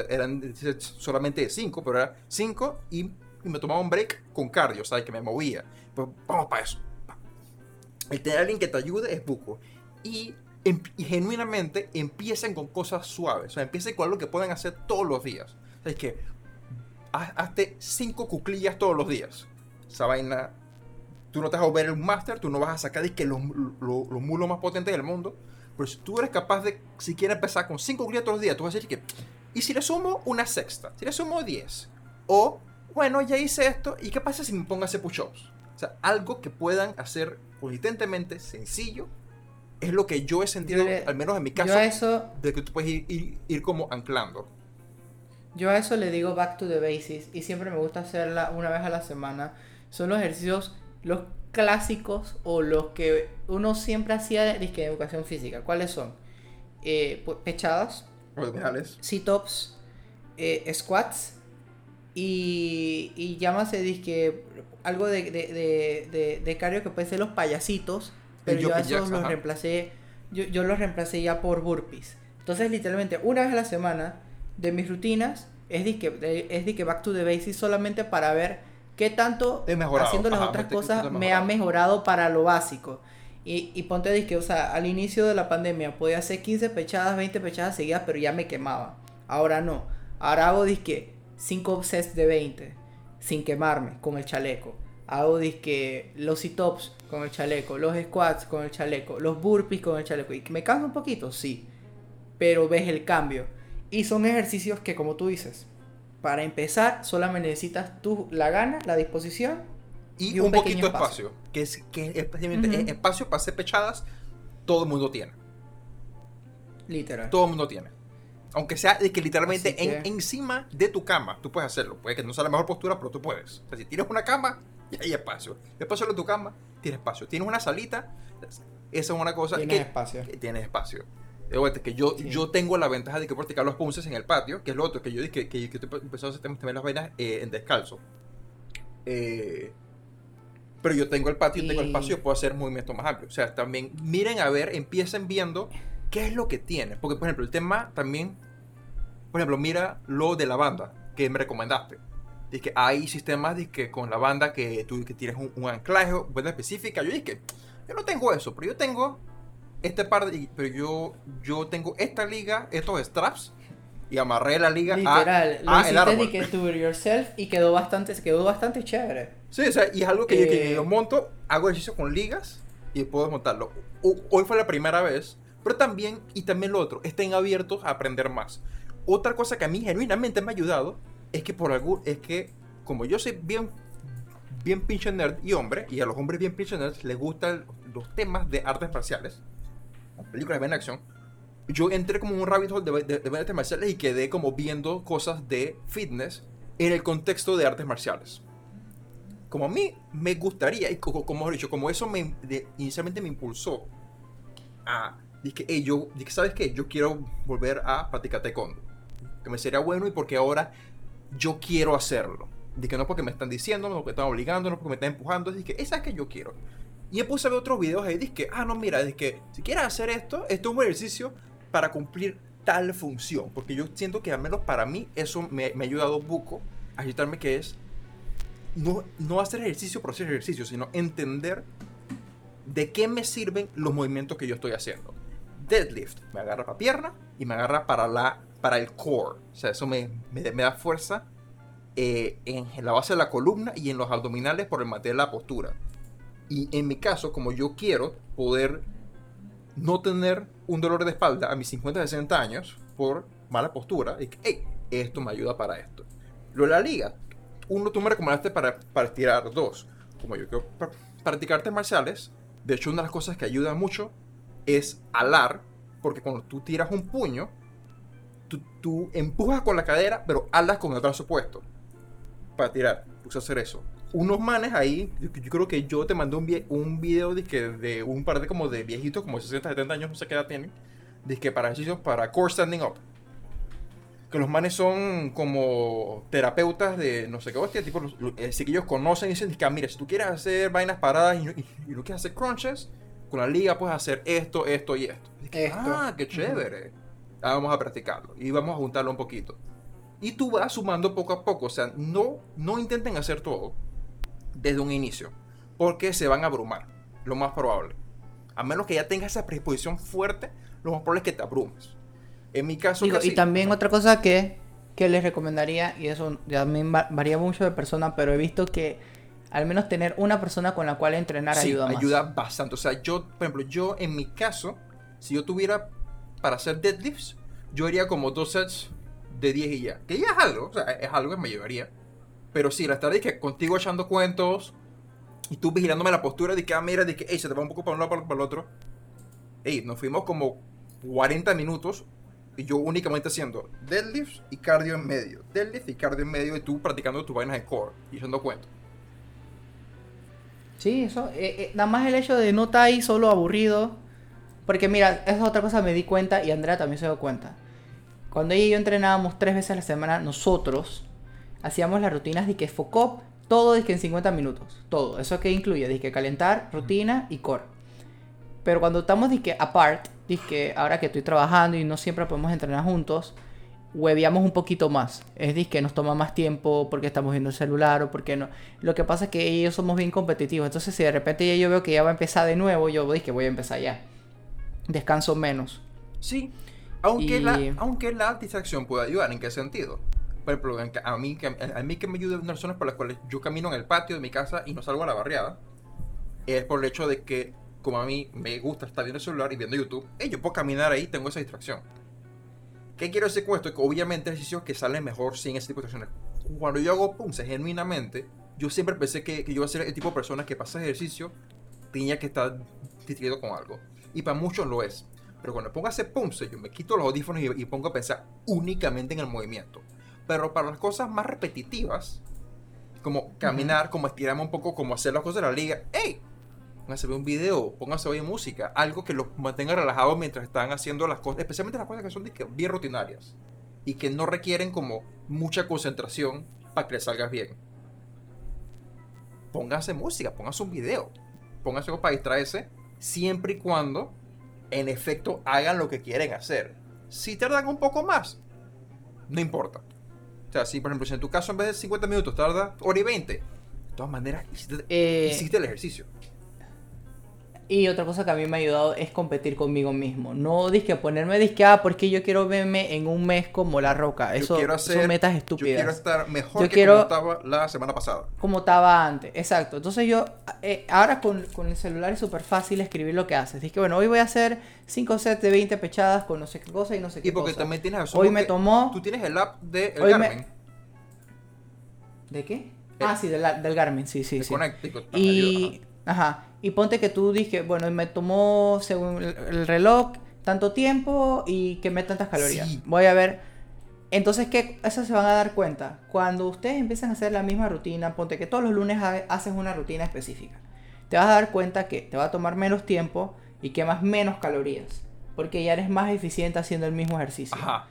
eran solamente de 5, pero era 5 y, y me tomaba un break con cardio, o sea, que me movía. Pues vamos para eso. El tener a alguien que te ayude es buco. Y, em- y genuinamente empiecen con cosas suaves. O sea, empiecen con algo que puedan hacer todos los días. O sea, es que haz- hazte 5 cuclillas todos los días. Esa vaina. Tú no te vas a ver un máster, tú no vas a sacar disque los, los, los mulos más potentes del mundo. Pero si tú eres capaz de, si quieres empezar con 5 cuclillas todos los días, tú vas a decir que. ¿Y si le sumo una sexta? Si le sumo 10. O, bueno, ya hice esto, ¿y qué pasa si me pongo a hacer push-ups? O sea, algo que puedan hacer consistentemente, sencillo, es lo que yo he sentido, Yo le- al menos en mi caso, eso, de que tú puedes ir, ir- ir como anclando. yo a eso le digo back to the basics y siempre me gusta hacerla una vez a la semana. Son los ejercicios, los clásicos o los que uno siempre hacía de, educación física. ¿Cuáles son? Eh, pues, pechadas, Abdominales. sit-ups, eh, squats y, y llámase disque algo de, de, de, de- de cardio que puede ser los payasitos, pero yo a esos los ajá. reemplacé, yo, yo los reemplacé ya por burpees. Entonces literalmente una vez a la semana de mis rutinas es de- es disque back to the basics solamente para ver qué tanto mejorado, haciendo las ajá, otras cosas me ha mejorado. para lo básico. Y, y ponte disque, o sea, al inicio de la pandemia podía hacer 15 pechadas, 20 pechadas seguidas, pero ya me quemaba. Ahora no. Ahora hago disque 5 sets de 20 sin quemarme con el chaleco. Hago disque los sit-ups con el chaleco, los squats con el chaleco, los burpees con el chaleco. ¿Y me canso un poquito? Sí. Pero ves el cambio. Y son ejercicios que, como tú dices, para empezar solamente necesitas tú la gana, la disposición Y, Y un, un poquito pequeño espacio. Que es que es especialmente Ujú. eh, espacio para hacer pechadas, todo el mundo tiene. literal. Todo el mundo tiene. Aunque sea de que literalmente que- en- encima de tu cama, tú puedes hacerlo. Puede que no sea la mejor postura, pero tú puedes. O sea, si tienes una cama, ya hay espacio. Espacio en tu cama, tienes espacio. Tienes una salita, esa es una cosa Tienes que, espacio. que tienes espacio. De vuelta, que yo, Sí. yo tengo la ventaja de que practicar los punces en el patio, que es lo otro, que yo dije que, que, que estoy empezando a hacer también las vainas eh, en descalzo. Eh, pero yo tengo el patio, y tengo el espacio, puedo hacer movimientos más amplios. O sea, también miren a ver, empiecen viendo qué es lo que tiene. Porque, por ejemplo, el tema también, por ejemplo, mira lo de la banda que me recomendaste. Dice que hay sistemas que con la banda que tú que tienes un, un anclaje, banda específica. Yo dije, yo no tengo eso, pero yo tengo este par de. Pero yo, yo tengo esta liga, estos straps, y amarré la liga a- Literal, lo a, el hiciste que do it yourself y quedó bastante, quedó bastante chévere. Sí, o sea, y es algo que, yo- que Eh, yo monto, hago ejercicio con ligas y puedo montarlo. Ho- Hoy fue la primera vez, pero también, y también lo otro, estén abiertos a aprender más. Otra cosa que a mí genuinamente me ha ayudado es que por algún, es que como yo soy bien, bien pinche nerd y hombre, y a los hombres bien pinche nerds les gustan los temas de artes marciales, las películas de acción, yo entré como un rabbit hole de, de, de artes marciales y quedé como viendo cosas de fitness en el contexto de artes marciales como a mí me gustaría, y co- como he dicho, como eso me, de- inicialmente me impulsó a, dije, hey, yo, dije, ¿sabes qué? Yo quiero volver a practicar taekwondo. Que me sería bueno y porque ahora yo quiero hacerlo. Dije, no porque me están diciendo, no porque están obligando, no porque me están empujando. Dije, esa es que yo quiero. Y me puse a ver otros videos ahí, dije, ah, no, mira, es que si quieres hacer esto, esto es un ejercicio para cumplir tal función. Porque yo siento que al menos para mí eso me, me ha ayudado buco a ayudarme que es no, no hacer ejercicio por hacer ejercicio, sino entender de qué me sirven los movimientos que yo estoy haciendo. Deadlift me agarra para pierna y me agarra para, la, para el core. O sea, eso me, me, me da fuerza eh, en, la base de la columna y en los abdominales por el mantener la postura. Y en mi caso, como yo quiero poder no tener un dolor de espalda a mis 50, 60 años por mala postura, esto me ayuda para esto. Lo de la liga, uno tú me recomendaste para, para estirar, dos, como yo quiero pra- practicar artes marciales, de hecho una de las cosas que ayuda mucho es alar, porque cuando tú tiras un puño, tú, tú empujas con la cadera, pero alas con el brazo puesto para tirar. Puse a hacer eso. Unos manes ahí, yo, yo creo que yo te mandé un, vie- un video de, que, de un par de como de viejitos, como 60, 70 años, no sé qué edad tienen, que para ejercicios para core standing up. Que los manes son como terapeutas de no sé qué hostia, tipo, los, eh, que ellos conocen y dicen que, ah, mira, si tú quieres hacer vainas paradas y, no- y- y no quieres hacer crunches, con la liga puedes hacer esto, esto y esto. Y que, Esto. Ah, qué chévere. Ah, vamos a practicarlo y vamos a juntarlo un poquito. Y tú vas sumando poco a poco, o sea, no, no intenten hacer todo desde un inicio, porque se van a abrumar, lo más probable. A menos que ya tengas esa predisposición fuerte, lo más probable es que te abrumes. En mi caso, Digo, y también otra cosa que, que les recomendaría, y eso también va- varía mucho de persona, pero he visto que al menos tener una persona con la cual entrenar Sí, ayuda más. ayuda bastante. O sea, yo, por ejemplo, yo en mi caso, si yo tuviera para hacer deadlifts, yo haría como dos sets de 10 y ya. Que ya es algo, o sea, es algo que me llevaría. Pero sí, la estar de que contigo echando cuentos y tú vigilándome la postura de que, ah, mira, de que, hey, se te va un poco para un lado, para, el otro. Ey, nos fuimos como 40 minutos y yo únicamente haciendo deadlifts y cardio en medio. Deadlift y cardio en medio y tú practicando tus vainas de core y echando cuentos. Sí, eso, eh, eh, nada más el hecho de no estar ahí solo aburrido. Porque mira, esa es otra cosa me di cuenta y Andrea también se dio cuenta. Cuando ella y yo entrenábamos tres veces a la semana, nosotros hacíamos las rutinas de que focop, todo de que en 50 minutos. Todo. ¿Eso que incluye? De que calentar, rutina y core. Pero cuando estamos de que apart, de que ahora que estoy trabajando y no siempre podemos entrenar juntos, hueveamos un poquito más. Es decir, que nos toma más tiempo porque estamos viendo el celular o porque no. Lo que pasa es que yo somos bien competitivos. Entonces, si de repente ya yo veo que ya va a empezar de nuevo, yo dije que voy a empezar ya. Descanso menos. Sí, aunque, Y- la, aunque la distracción puede ayudar, ¿en qué sentido? Por ejemplo, a mí, que, a mí que me ayuda una de las razones por las cuales yo camino en el patio de mi casa y no salgo a la barriada, es por el hecho de que, como a mí me gusta estar viendo el celular y viendo YouTube, eh, yo puedo caminar ahí, tengo esa distracción. ¿Qué quiero decir con esto? Que obviamente ejercicios que salen mejor sin ese tipo de distracciones. Cuando yo hago punces genuinamente, yo siempre pensé que, que yo iba a ser el tipo de persona que hacer ejercicio tenía que estar distraído con algo. Y para muchos lo es. Pero cuando pongo a hacer pumps, yo me quito los audífonos y, y pongo a pensar únicamente en el movimiento. Pero para las cosas más repetitivas, como caminar, como estirarme un poco, como hacer las cosas de la liga, ¡hey! Pónganse a ver un video, pónganse a oír música, algo que los mantenga relajados mientras están haciendo las cosas, especialmente las cosas que son bien rutinarias y que no requieren como mucha concentración para que les salgas bien. Pónganse música, pónganse un video, pónganse algo para distraerse, siempre y cuando en efecto hagan lo que quieren hacer. Si tardan un poco más, no importa. O sea, si por ejemplo, si en tu caso en vez de 50 minutos tarda hora y 20, de todas maneras hiciste, Eh, hiciste el ejercicio. Y otra cosa que a mí me ha ayudado es competir conmigo mismo. No disque ponerme disque, ah, porque yo quiero verme en un mes como la roca. Yo Eso hacer- son metas Yo estúpidas. quiero estar mejor Yo que quiero- como estaba la semana pasada. Como estaba antes, exacto. Entonces yo, eh, ahora con, con el celular es súper fácil escribir lo que haces. Dices que bueno, hoy voy a hacer 5 sets de 20 pechadas con no sé qué cosa y no sé qué Y porque cosa. también tienes razón, Hoy me tomó... Tú tienes el app de el me- Garmin. ¿De qué? Ah, sí, del, del Garmin, sí, sí, sí. Y, ajá, y ponte que tú dije, bueno, me tomó según el, el reloj tanto tiempo y quemé tantas calorías. Sí. Voy a ver. Entonces, ¿qué? Eso se van a dar cuenta. Cuando ustedes empiezan a hacer la misma rutina, ponte que todos los lunes ha- haces una rutina específica. Te vas a dar cuenta que te va a tomar menos tiempo y quemas menos calorías. Porque ya eres más eficiente haciendo el mismo ejercicio. Ajá.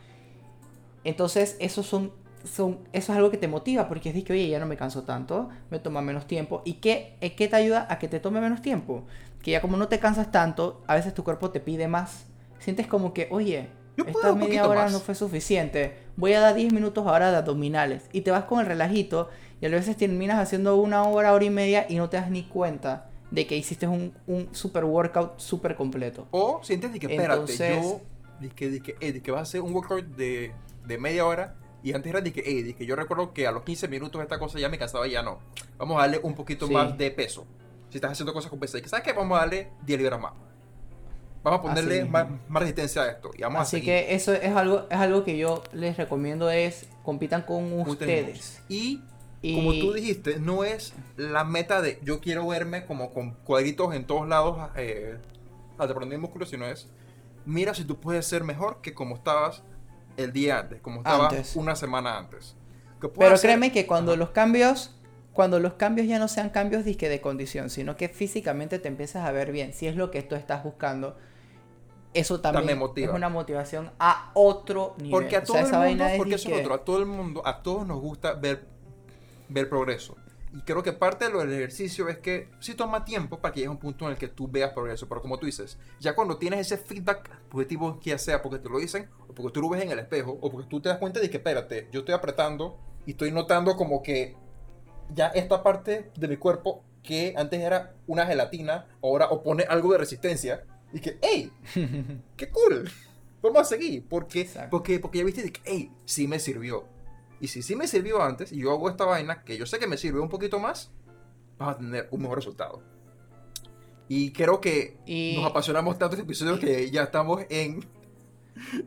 Entonces, eso son, son, eso es algo que te motiva, porque es de que, oye, ya no me canso tanto, me toma menos tiempo. ¿Y qué, eh, qué te ayuda a que te tome menos tiempo? Que ya como no te cansas tanto, a veces tu cuerpo te pide más. Sientes como que, oye, Yo esta media hora más. no fue suficiente. Voy a dar 10 minutos ahora de abdominales. Y te vas con el relajito y a veces terminas haciendo una hora, hora y media y no te das ni cuenta de que hiciste un, un super workout súper completo. O sientes de que, espérate, Entonces- yo dije, dije, eh, dije, vas a hacer un workout de, de media hora y antes era de que, eh, dije, yo recuerdo que a los 15 minutos esta cosa ya me cansaba, ya no. Vamos a darle un poquito Sí. más de peso. Si estás haciendo cosas con peso, ¿sabes qué? Vamos a darle 10 libras más. Vamos a ponerle Así más, resistencia a esto y vamos Así que eso es algo, es algo que yo les recomiendo es compitan con ustedes. Y Y como tú dijiste, no es la meta de yo quiero verme como con cuadritos en todos lados eh, aprendiendo músculos, sino es mira si tú puedes ser mejor que como estabas el día antes, como estabas Antes. una semana antes. Pero hacer- créeme que cuando Ajá. los cambios, cuando los cambios ya no sean cambios disque de condición, sino que físicamente te empiezas a ver bien, si es lo que tú estás buscando, eso también, es una motivación a otro nivel. Porque a O sea, el mundo, porque es otro, a todo el mundo, a todos nos gusta ver, ver progreso. Y creo que parte de lo del ejercicio es que sí toma tiempo para que llegue a un punto en el que tú veas progreso. Pero como tú dices, ya cuando tienes ese feedback positivo, ya sea porque te lo dicen, o porque tú lo ves en el espejo, o porque tú te das cuenta de que, espérate, yo estoy apretando y estoy notando como que ya esta parte de mi cuerpo que antes era una gelatina, ahora opone algo de resistencia. Y que, ¡hey! ¡Qué cool! Vamos a seguir. Porque, Exacto. porque, porque ya viste de que, hey, sí me sirvió. Y si sí me sirvió antes y yo hago esta vaina que yo sé que me sirve un poquito más, vas a tener un mejor resultado. Y creo que Y- nos apasionamos tanto este episodio que ya estamos en,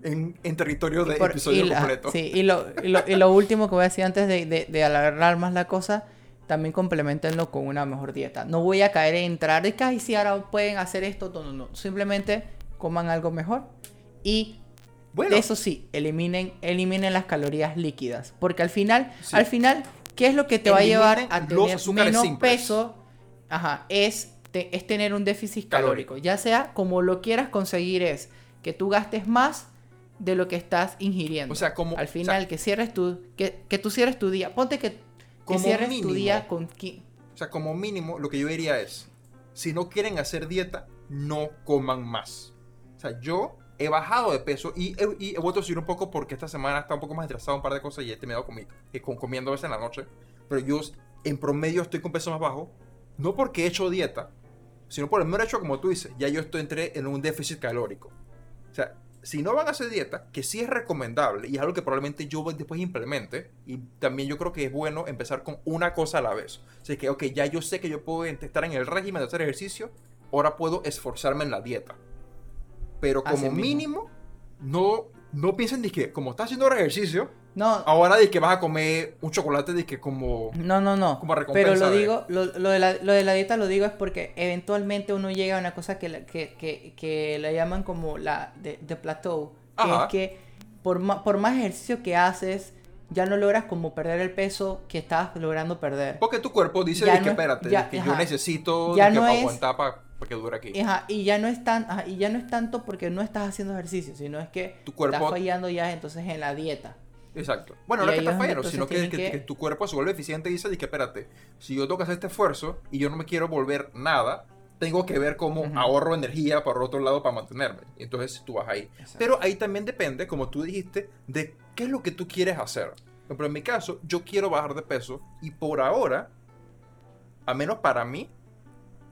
en, en territorio de Por- episodio y la- completo. sí, y lo, y, lo, y lo último que voy a decir antes de, de, de alargar más la cosa, también complementenlo con una mejor dieta. No voy a caer en entrar de que, sí, ahora pueden hacer esto, no, no, no. Simplemente coman algo mejor y Bueno, eso sí, eliminen, eliminen las calorías líquidas. Porque al final, Sí. al final, ¿qué es lo que te va a llevar a tener menos simples. peso? Ajá, es, te- es tener un déficit Calórico. calórico. Ya sea como lo quieras conseguir, es que tú gastes más de lo que estás ingiriendo. o sea, como... al o sea, final, que cierres tu, que, que tú cierres tu día. Ponte que, que Como cierres mínimo. tu día con... O sea, como mínimo, lo que yo diría es, si no quieren hacer dieta, no coman más. O sea, yo he bajado de peso y y he vuelto a subir un poco porque esta semana está un poco más estresado un par de cosas y he terminado comi- eh, comiendo a veces en la noche. Pero yo en promedio estoy con peso más bajo, no porque he hecho dieta, sino por el mero hecho, como tú dices, ya yo estoy entré en un déficit calórico. O sea, si no van a hacer dieta, que sí es recomendable y es algo que probablemente yo después implemente, y también yo creo que es bueno empezar con una cosa a la vez. O sea, que, ok, ya yo sé que yo puedo estar en el régimen de hacer ejercicio, ahora puedo esforzarme en la dieta. Pero Así como mínimo, no, no piensen de que como estás haciendo ejercicio, No, Ahora de que vas a comer un chocolate de que como... no, no, no. Como Pero recompensa lo de- digo, lo, lo de la, lo de la dieta lo digo es porque eventualmente uno llega a una cosa que, la- que, que, que le llaman como la de, de plateau. Que Ajá. es que por, por más ejercicio que haces, ya no logras como perder el peso que estabas logrando perder. Porque tu cuerpo dice Ya de que no- espérate, ya- de que yo ajá. necesito Ya de que no para es- aguantar para, que dure aquí. Ajá, y ya no es tan, ajá, y ya no es tanto porque no estás haciendo ejercicio, sino es que Tu cuerpo- estás fallando ya entonces en la dieta. Exacto. Bueno, no es que estás fallando, sino que, que- que tu cuerpo se vuelve eficiente y dice que espérate, si yo tengo que hacer este esfuerzo y yo no me quiero volver nada, tengo que ver cómo ahorro energía por otro lado para mantenerme. Entonces tú vas ahí. Exacto. Pero ahí también depende, como tú dijiste, de qué es lo que tú quieres hacer. Por ejemplo, en mi caso, yo quiero bajar de peso y por ahora, a menos para mí,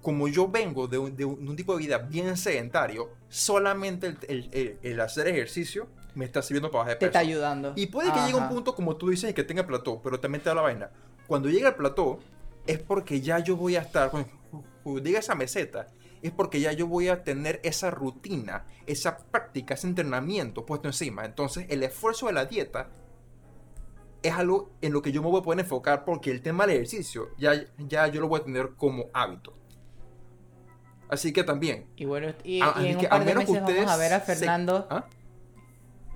como yo vengo de un, de tipo de vida bien sedentario, solamente el, el- el- el hacer ejercicio me está sirviendo para bajar de Te peso. está ayudando. Y puede que llegue un Ajá. punto, como tú dices, que tenga plató, pero también te da la vaina. Cuando llega el plató, es porque ya yo voy a estar, cuando, cuando llega esa meseta, es porque ya yo voy a tener esa rutina, esa práctica, ese entrenamiento puesto encima. Entonces, el esfuerzo de la dieta es algo en lo que yo me voy a poder enfocar porque el tema del ejercicio ya, ya yo lo voy a tener como hábito. Así que también. Y bueno, y, a- y así en un par de menos que meses vamos a ver a se- Fernando. ¿Ah?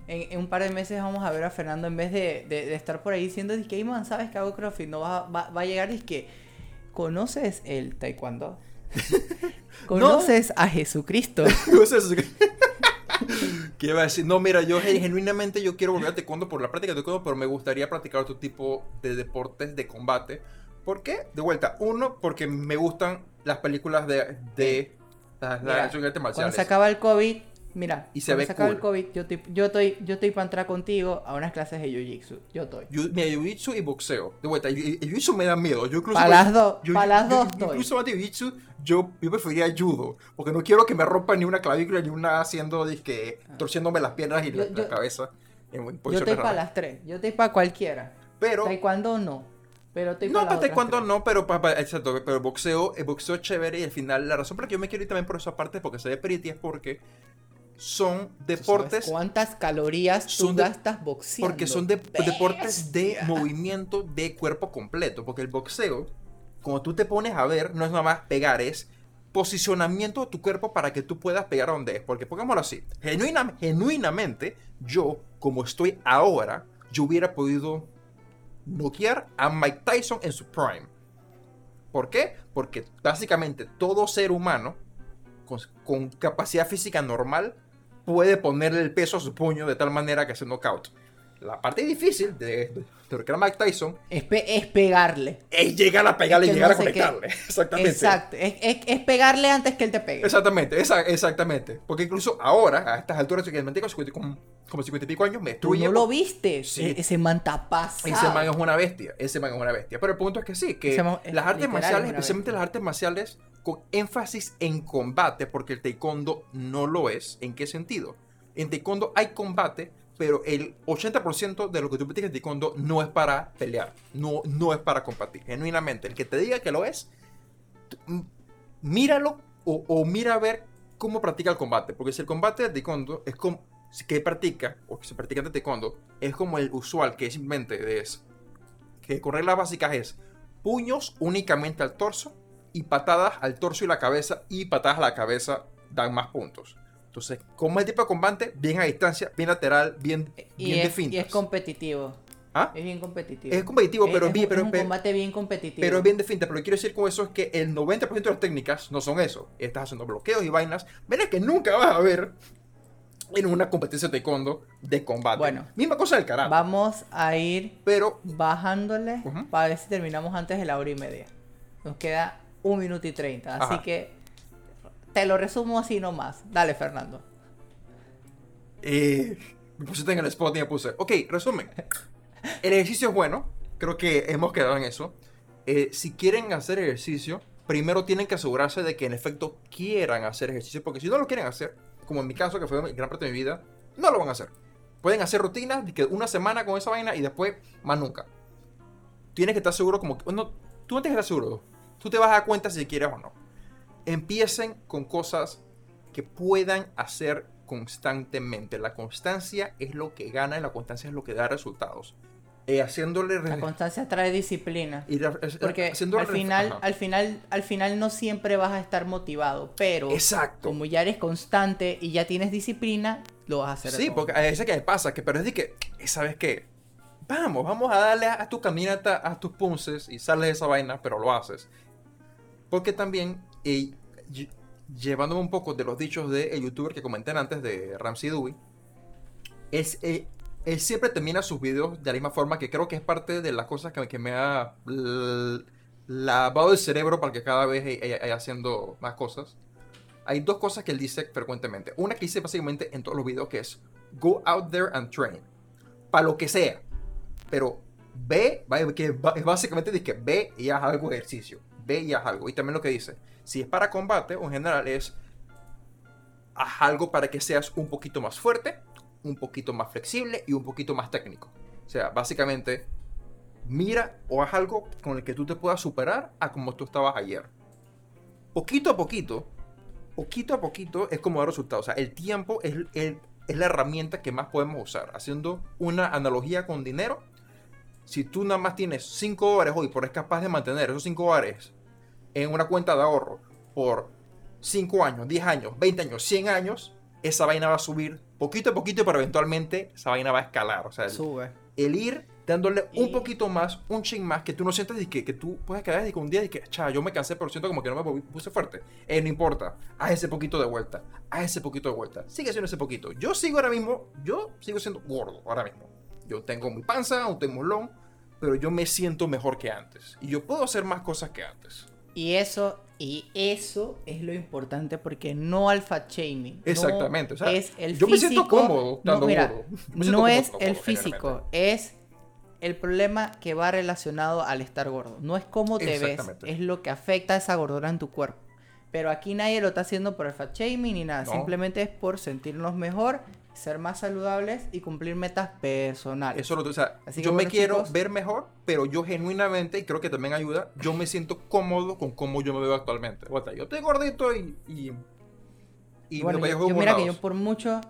En, en un par de meses vamos a ver a Fernando en vez de, de- de estar por ahí diciendo que "Ey, man, sabes que hago CrossFit, no va, va, va a llegar y es que conoces el taekwondo. conoces a Jesucristo. ¿Qué iba a decir? No, mira, yo gen- genuinamente yo quiero volver a taekwondo por la práctica de taekwondo, pero me gustaría practicar otro tipo de deportes de combate. ¿Por qué? De vuelta, uno, porque me gustan las películas de, de las, Mira, las artes Cuando marciales. se acaba el COVID, mira, Y se cuando ve se acaba el cool. COVID, yo estoy, yo estoy, yo estoy para entrar contigo a unas clases de Jiu-Jitsu. Yo estoy. Yu- Mira, jiu-jitsu y boxeo. De vuelta, el jiu-jitsu me da miedo. Yo incluso Pa' las dos, yo- pa' las yo- dos yo- estoy. Incluso más de jiu-jitsu, yo, yo preferiría judo. Porque no quiero que me rompa ni una clavícula ni una haciendo, disque, torciéndome las piernas y la, Ah. Yo- la yo- cabeza. En, Yo estoy para las tres. Yo estoy para cualquiera. Pero, Taekwondo no. Pero estoy No, para para taekwondo no, pero para, exacto, pero el boxeo, el boxeo es chévere y al final la razón por la que yo me quiero ir también por esa parte porque se ve pretty es porque son deportes ¿Cuántas calorías tú son de- gastas boxeando? porque son de- deportes de movimiento de cuerpo completo, porque el boxeo cuando tú te pones a ver no es nada más pegar, es posicionamiento de tu cuerpo para que tú puedas pegar donde es, porque pongámoslo así, genuina- genuinamente yo como estoy ahora, yo hubiera podido noquear a Mike Tyson en su prime. ¿Por qué? Porque básicamente todo ser humano con, con capacidad física normal puede ponerle el peso a su puño de tal manera que se knockout. La parte difícil de, lo que era Mike Tyson Es, pe- es pegarle. es llegar a pegarle Es y llegar no a qué. conectarle. Exactamente. Exacto. Es, es- pegarle antes que él te pegue. Exactamente, esa- exactamente. Porque incluso ahora, a estas alturas, que tengo 50 como, como 50 y pico años, me Tú destruye. no lo viste. Sí. E- Ese man pasado. Ese man es una bestia, ese man es una bestia. Pero el punto es que sí, que man las artes marciales, especialmente las artes marciales con énfasis en combate, porque el taekwondo no lo es. ¿En qué sentido? En taekwondo hay combate, pero el 80% de lo que tú practicas taekwondo no es para pelear, no, no es para combatir. Genuinamente, el que te diga que lo es, míralo o, o mira a ver cómo practica el combate. Porque si el combate de taekwondo es como que practica o que se practica de taekwondo es como el usual que simplemente es que con reglas básicas es puños únicamente al torso y patadas al torso y la cabeza y patadas a la cabeza dan más puntos. Entonces, como el tipo de combate, bien a distancia, bien lateral, bien, Y bien de es, y es competitivo. ¿Ah? Es bien competitivo. Es competitivo, pero es, bien- pero- es un combate bien competitivo. Pero es bien de finta, pero lo que quiero decir con eso es que el 90% de las técnicas no son eso. Estás haciendo bloqueos y vainas. Verás que nunca vas a ver en una competencia de taekwondo de combate. Bueno. Misma cosa del karate. Vamos a ir Pero bajándole para ver si terminamos antes de la hora y media. Nos queda un minuto y treinta. Así Ajá. que lo resumo así nomás. Dale, Fernando. Eh, me pusiste en el spot y me puse. Ok, resumen. El ejercicio es bueno. Creo que hemos quedado en eso. Eh, si quieren hacer ejercicio, primero tienen que asegurarse de que en efecto quieran hacer ejercicio. Porque si no lo quieren hacer, como en mi caso, que fue gran parte de mi vida, no lo van a hacer. Pueden hacer rutinas de que una semana con esa vaina y después más nunca. Tienes que estar seguro como... No, tú no tienes que estar seguro. Tú te vas a dar cuenta si quieres o no. Empiecen con cosas que puedan hacer constantemente. La constancia es lo que gana y la constancia es lo que da resultados. Eh, haciéndole La constancia trae disciplina. y es- Porque al final, ajá. al final, al final no siempre vas a estar motivado, pero Exacto. como ya eres constante y ya tienes disciplina, lo vas a hacer. Sí, porque a veces que me pasa, que pero es de que, eh, ¿sabes qué? Vamos, vamos a darle a, a tu caminata, a tus punces y sales de esa vaina, pero lo haces. Porque también, lle- llevándome un poco de los dichos del el youtuber que comenté antes, de Ramsey Dewey, es, eh, él siempre termina sus videos de la misma forma, que creo que es parte de las cosas que, que me ha lavado el cerebro para que cada vez vaya haciendo más cosas. Hay dos cosas que él dice frecuentemente. Una que dice básicamente en todos los videos que es Go out there and train. Para lo que sea. Pero ve, que ba- básicamente dice que ve y haz algo de ejercicio. Ve y haz algo. Y también lo que dice, si es para combate en general es haz algo para que seas un poquito más fuerte, un poquito más flexible y un poquito más técnico. O sea, básicamente mira o haz algo con el que tú te puedas superar a como tú estabas ayer. Poquito a poquito, poquito a poquito es como da resultados. O sea, el tiempo es, es la herramienta que más podemos usar. Haciendo una analogía con dinero, si tú nada más tienes 5 dólares hoy, pero eres capaz de mantener esos 5 dólares en una cuenta de ahorro por 5 años, 10 años, 20 años, 100 años, esa vaina va a subir poquito a poquito, pero eventualmente esa vaina va a escalar. O sea, el- Sube. el ir dándole un Y- poquito más, un ching más, que tú no sientas de que, que tú puedes quedar de que un día y que, cha, yo me cansé, pero siento como que no me puse fuerte. Eh, no importa, haz ese poquito de vuelta, haz ese poquito de vuelta, sigue haciendo ese poquito. Yo sigo ahora mismo, yo sigo siendo gordo ahora mismo. Yo tengo mi panza, un tengo mulón, pero yo me siento mejor que antes. Y yo puedo hacer más cosas que antes. Y eso, y eso es lo importante porque no al fat shaming. no Exactamente, o sea, es el yo me siento cómodo estando no, mira, gordo. Me siento no es el físico, es el problema que va relacionado al estar gordo. No es cómo te ves, es lo que afecta esa gordura en tu cuerpo. Pero aquí nadie lo está haciendo por el fat shaming ni nada. No. Simplemente es por sentirnos mejor, ser más saludables y cumplir metas personales. Eso lo, o sea, Así que yo me quiero chicos. ver mejor, pero yo genuinamente, y creo que también ayuda, yo me siento cómodo con cómo yo me veo actualmente. O sea, yo estoy gordito y. Y, y bueno, me yo, yo mira que yo por mucho,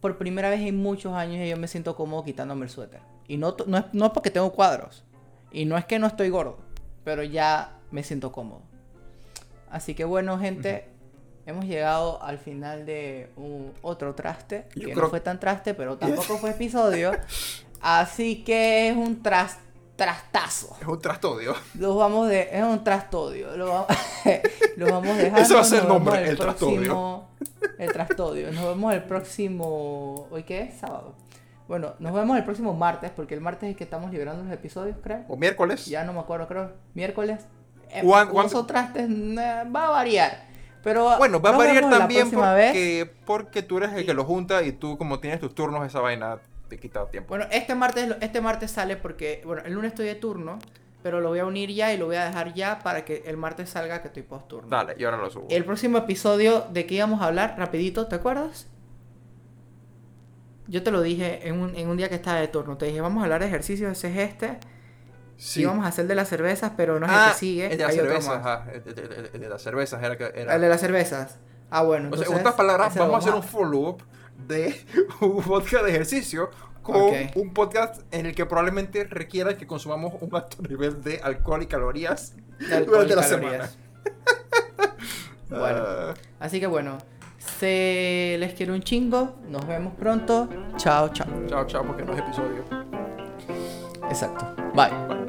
por primera vez en muchos años yo me siento cómodo quitándome el suéter. Y no, no, es, no es porque tengo cuadros. Y no es que no estoy gordo. Pero ya me siento cómodo. Así que bueno, gente. Hemos llegado al final de un otro traste. Yo que creo- no fue tan traste, pero tampoco fue episodio. Así que es un tras, trastazo. Es un trastodio. Los vamos de. Es un trastodio. Lo, va- lo vamos dejando. Ese va a ser el nombre, el trastodio. próximo- El trastodio. Nos vemos el próximo. ¿Hoy qué es? Sábado. Bueno, nos vemos el próximo martes, porque el martes es que estamos liberando los episodios, creo. O miércoles. Ya no me acuerdo, creo. Miércoles. ¿Cuán- uso cuánto? trastes, eh, va a variar. Pero Bueno, va a variar también porque, porque tú eres el que lo junta y tú, como tienes tus turnos, esa vaina te quita tiempo. Bueno, este martes, este martes sale porque, bueno, el lunes estoy de turno, pero lo voy a unir ya y lo voy a dejar ya para que el martes salga que estoy post turno. Dale, y ahora lo subo. El próximo episodio de qué íbamos a hablar, rapidito, ¿te acuerdas? Yo te lo dije en un, en un día que estaba de turno. Te dije, vamos a hablar de ejercicios, ese es este. Sí. Y vamos a hacer de las cervezas, pero no es ah, el que sigue. El de las cervezas, ajá. El, el- el- el de las cervezas era que era. El de las cervezas. Ah, bueno. O sea, Entonces, en otras palabras, vamos a hacer un follow-up de un podcast de ejercicio con un podcast en el que probablemente requiera que consumamos un alto nivel de alcohol y calorías y durante la calorías. Bueno. Ah, Así que bueno, se les quiero un chingo. Nos vemos pronto. Chao, chao. chao, chao, porque no es episodio. Exacto. Bye.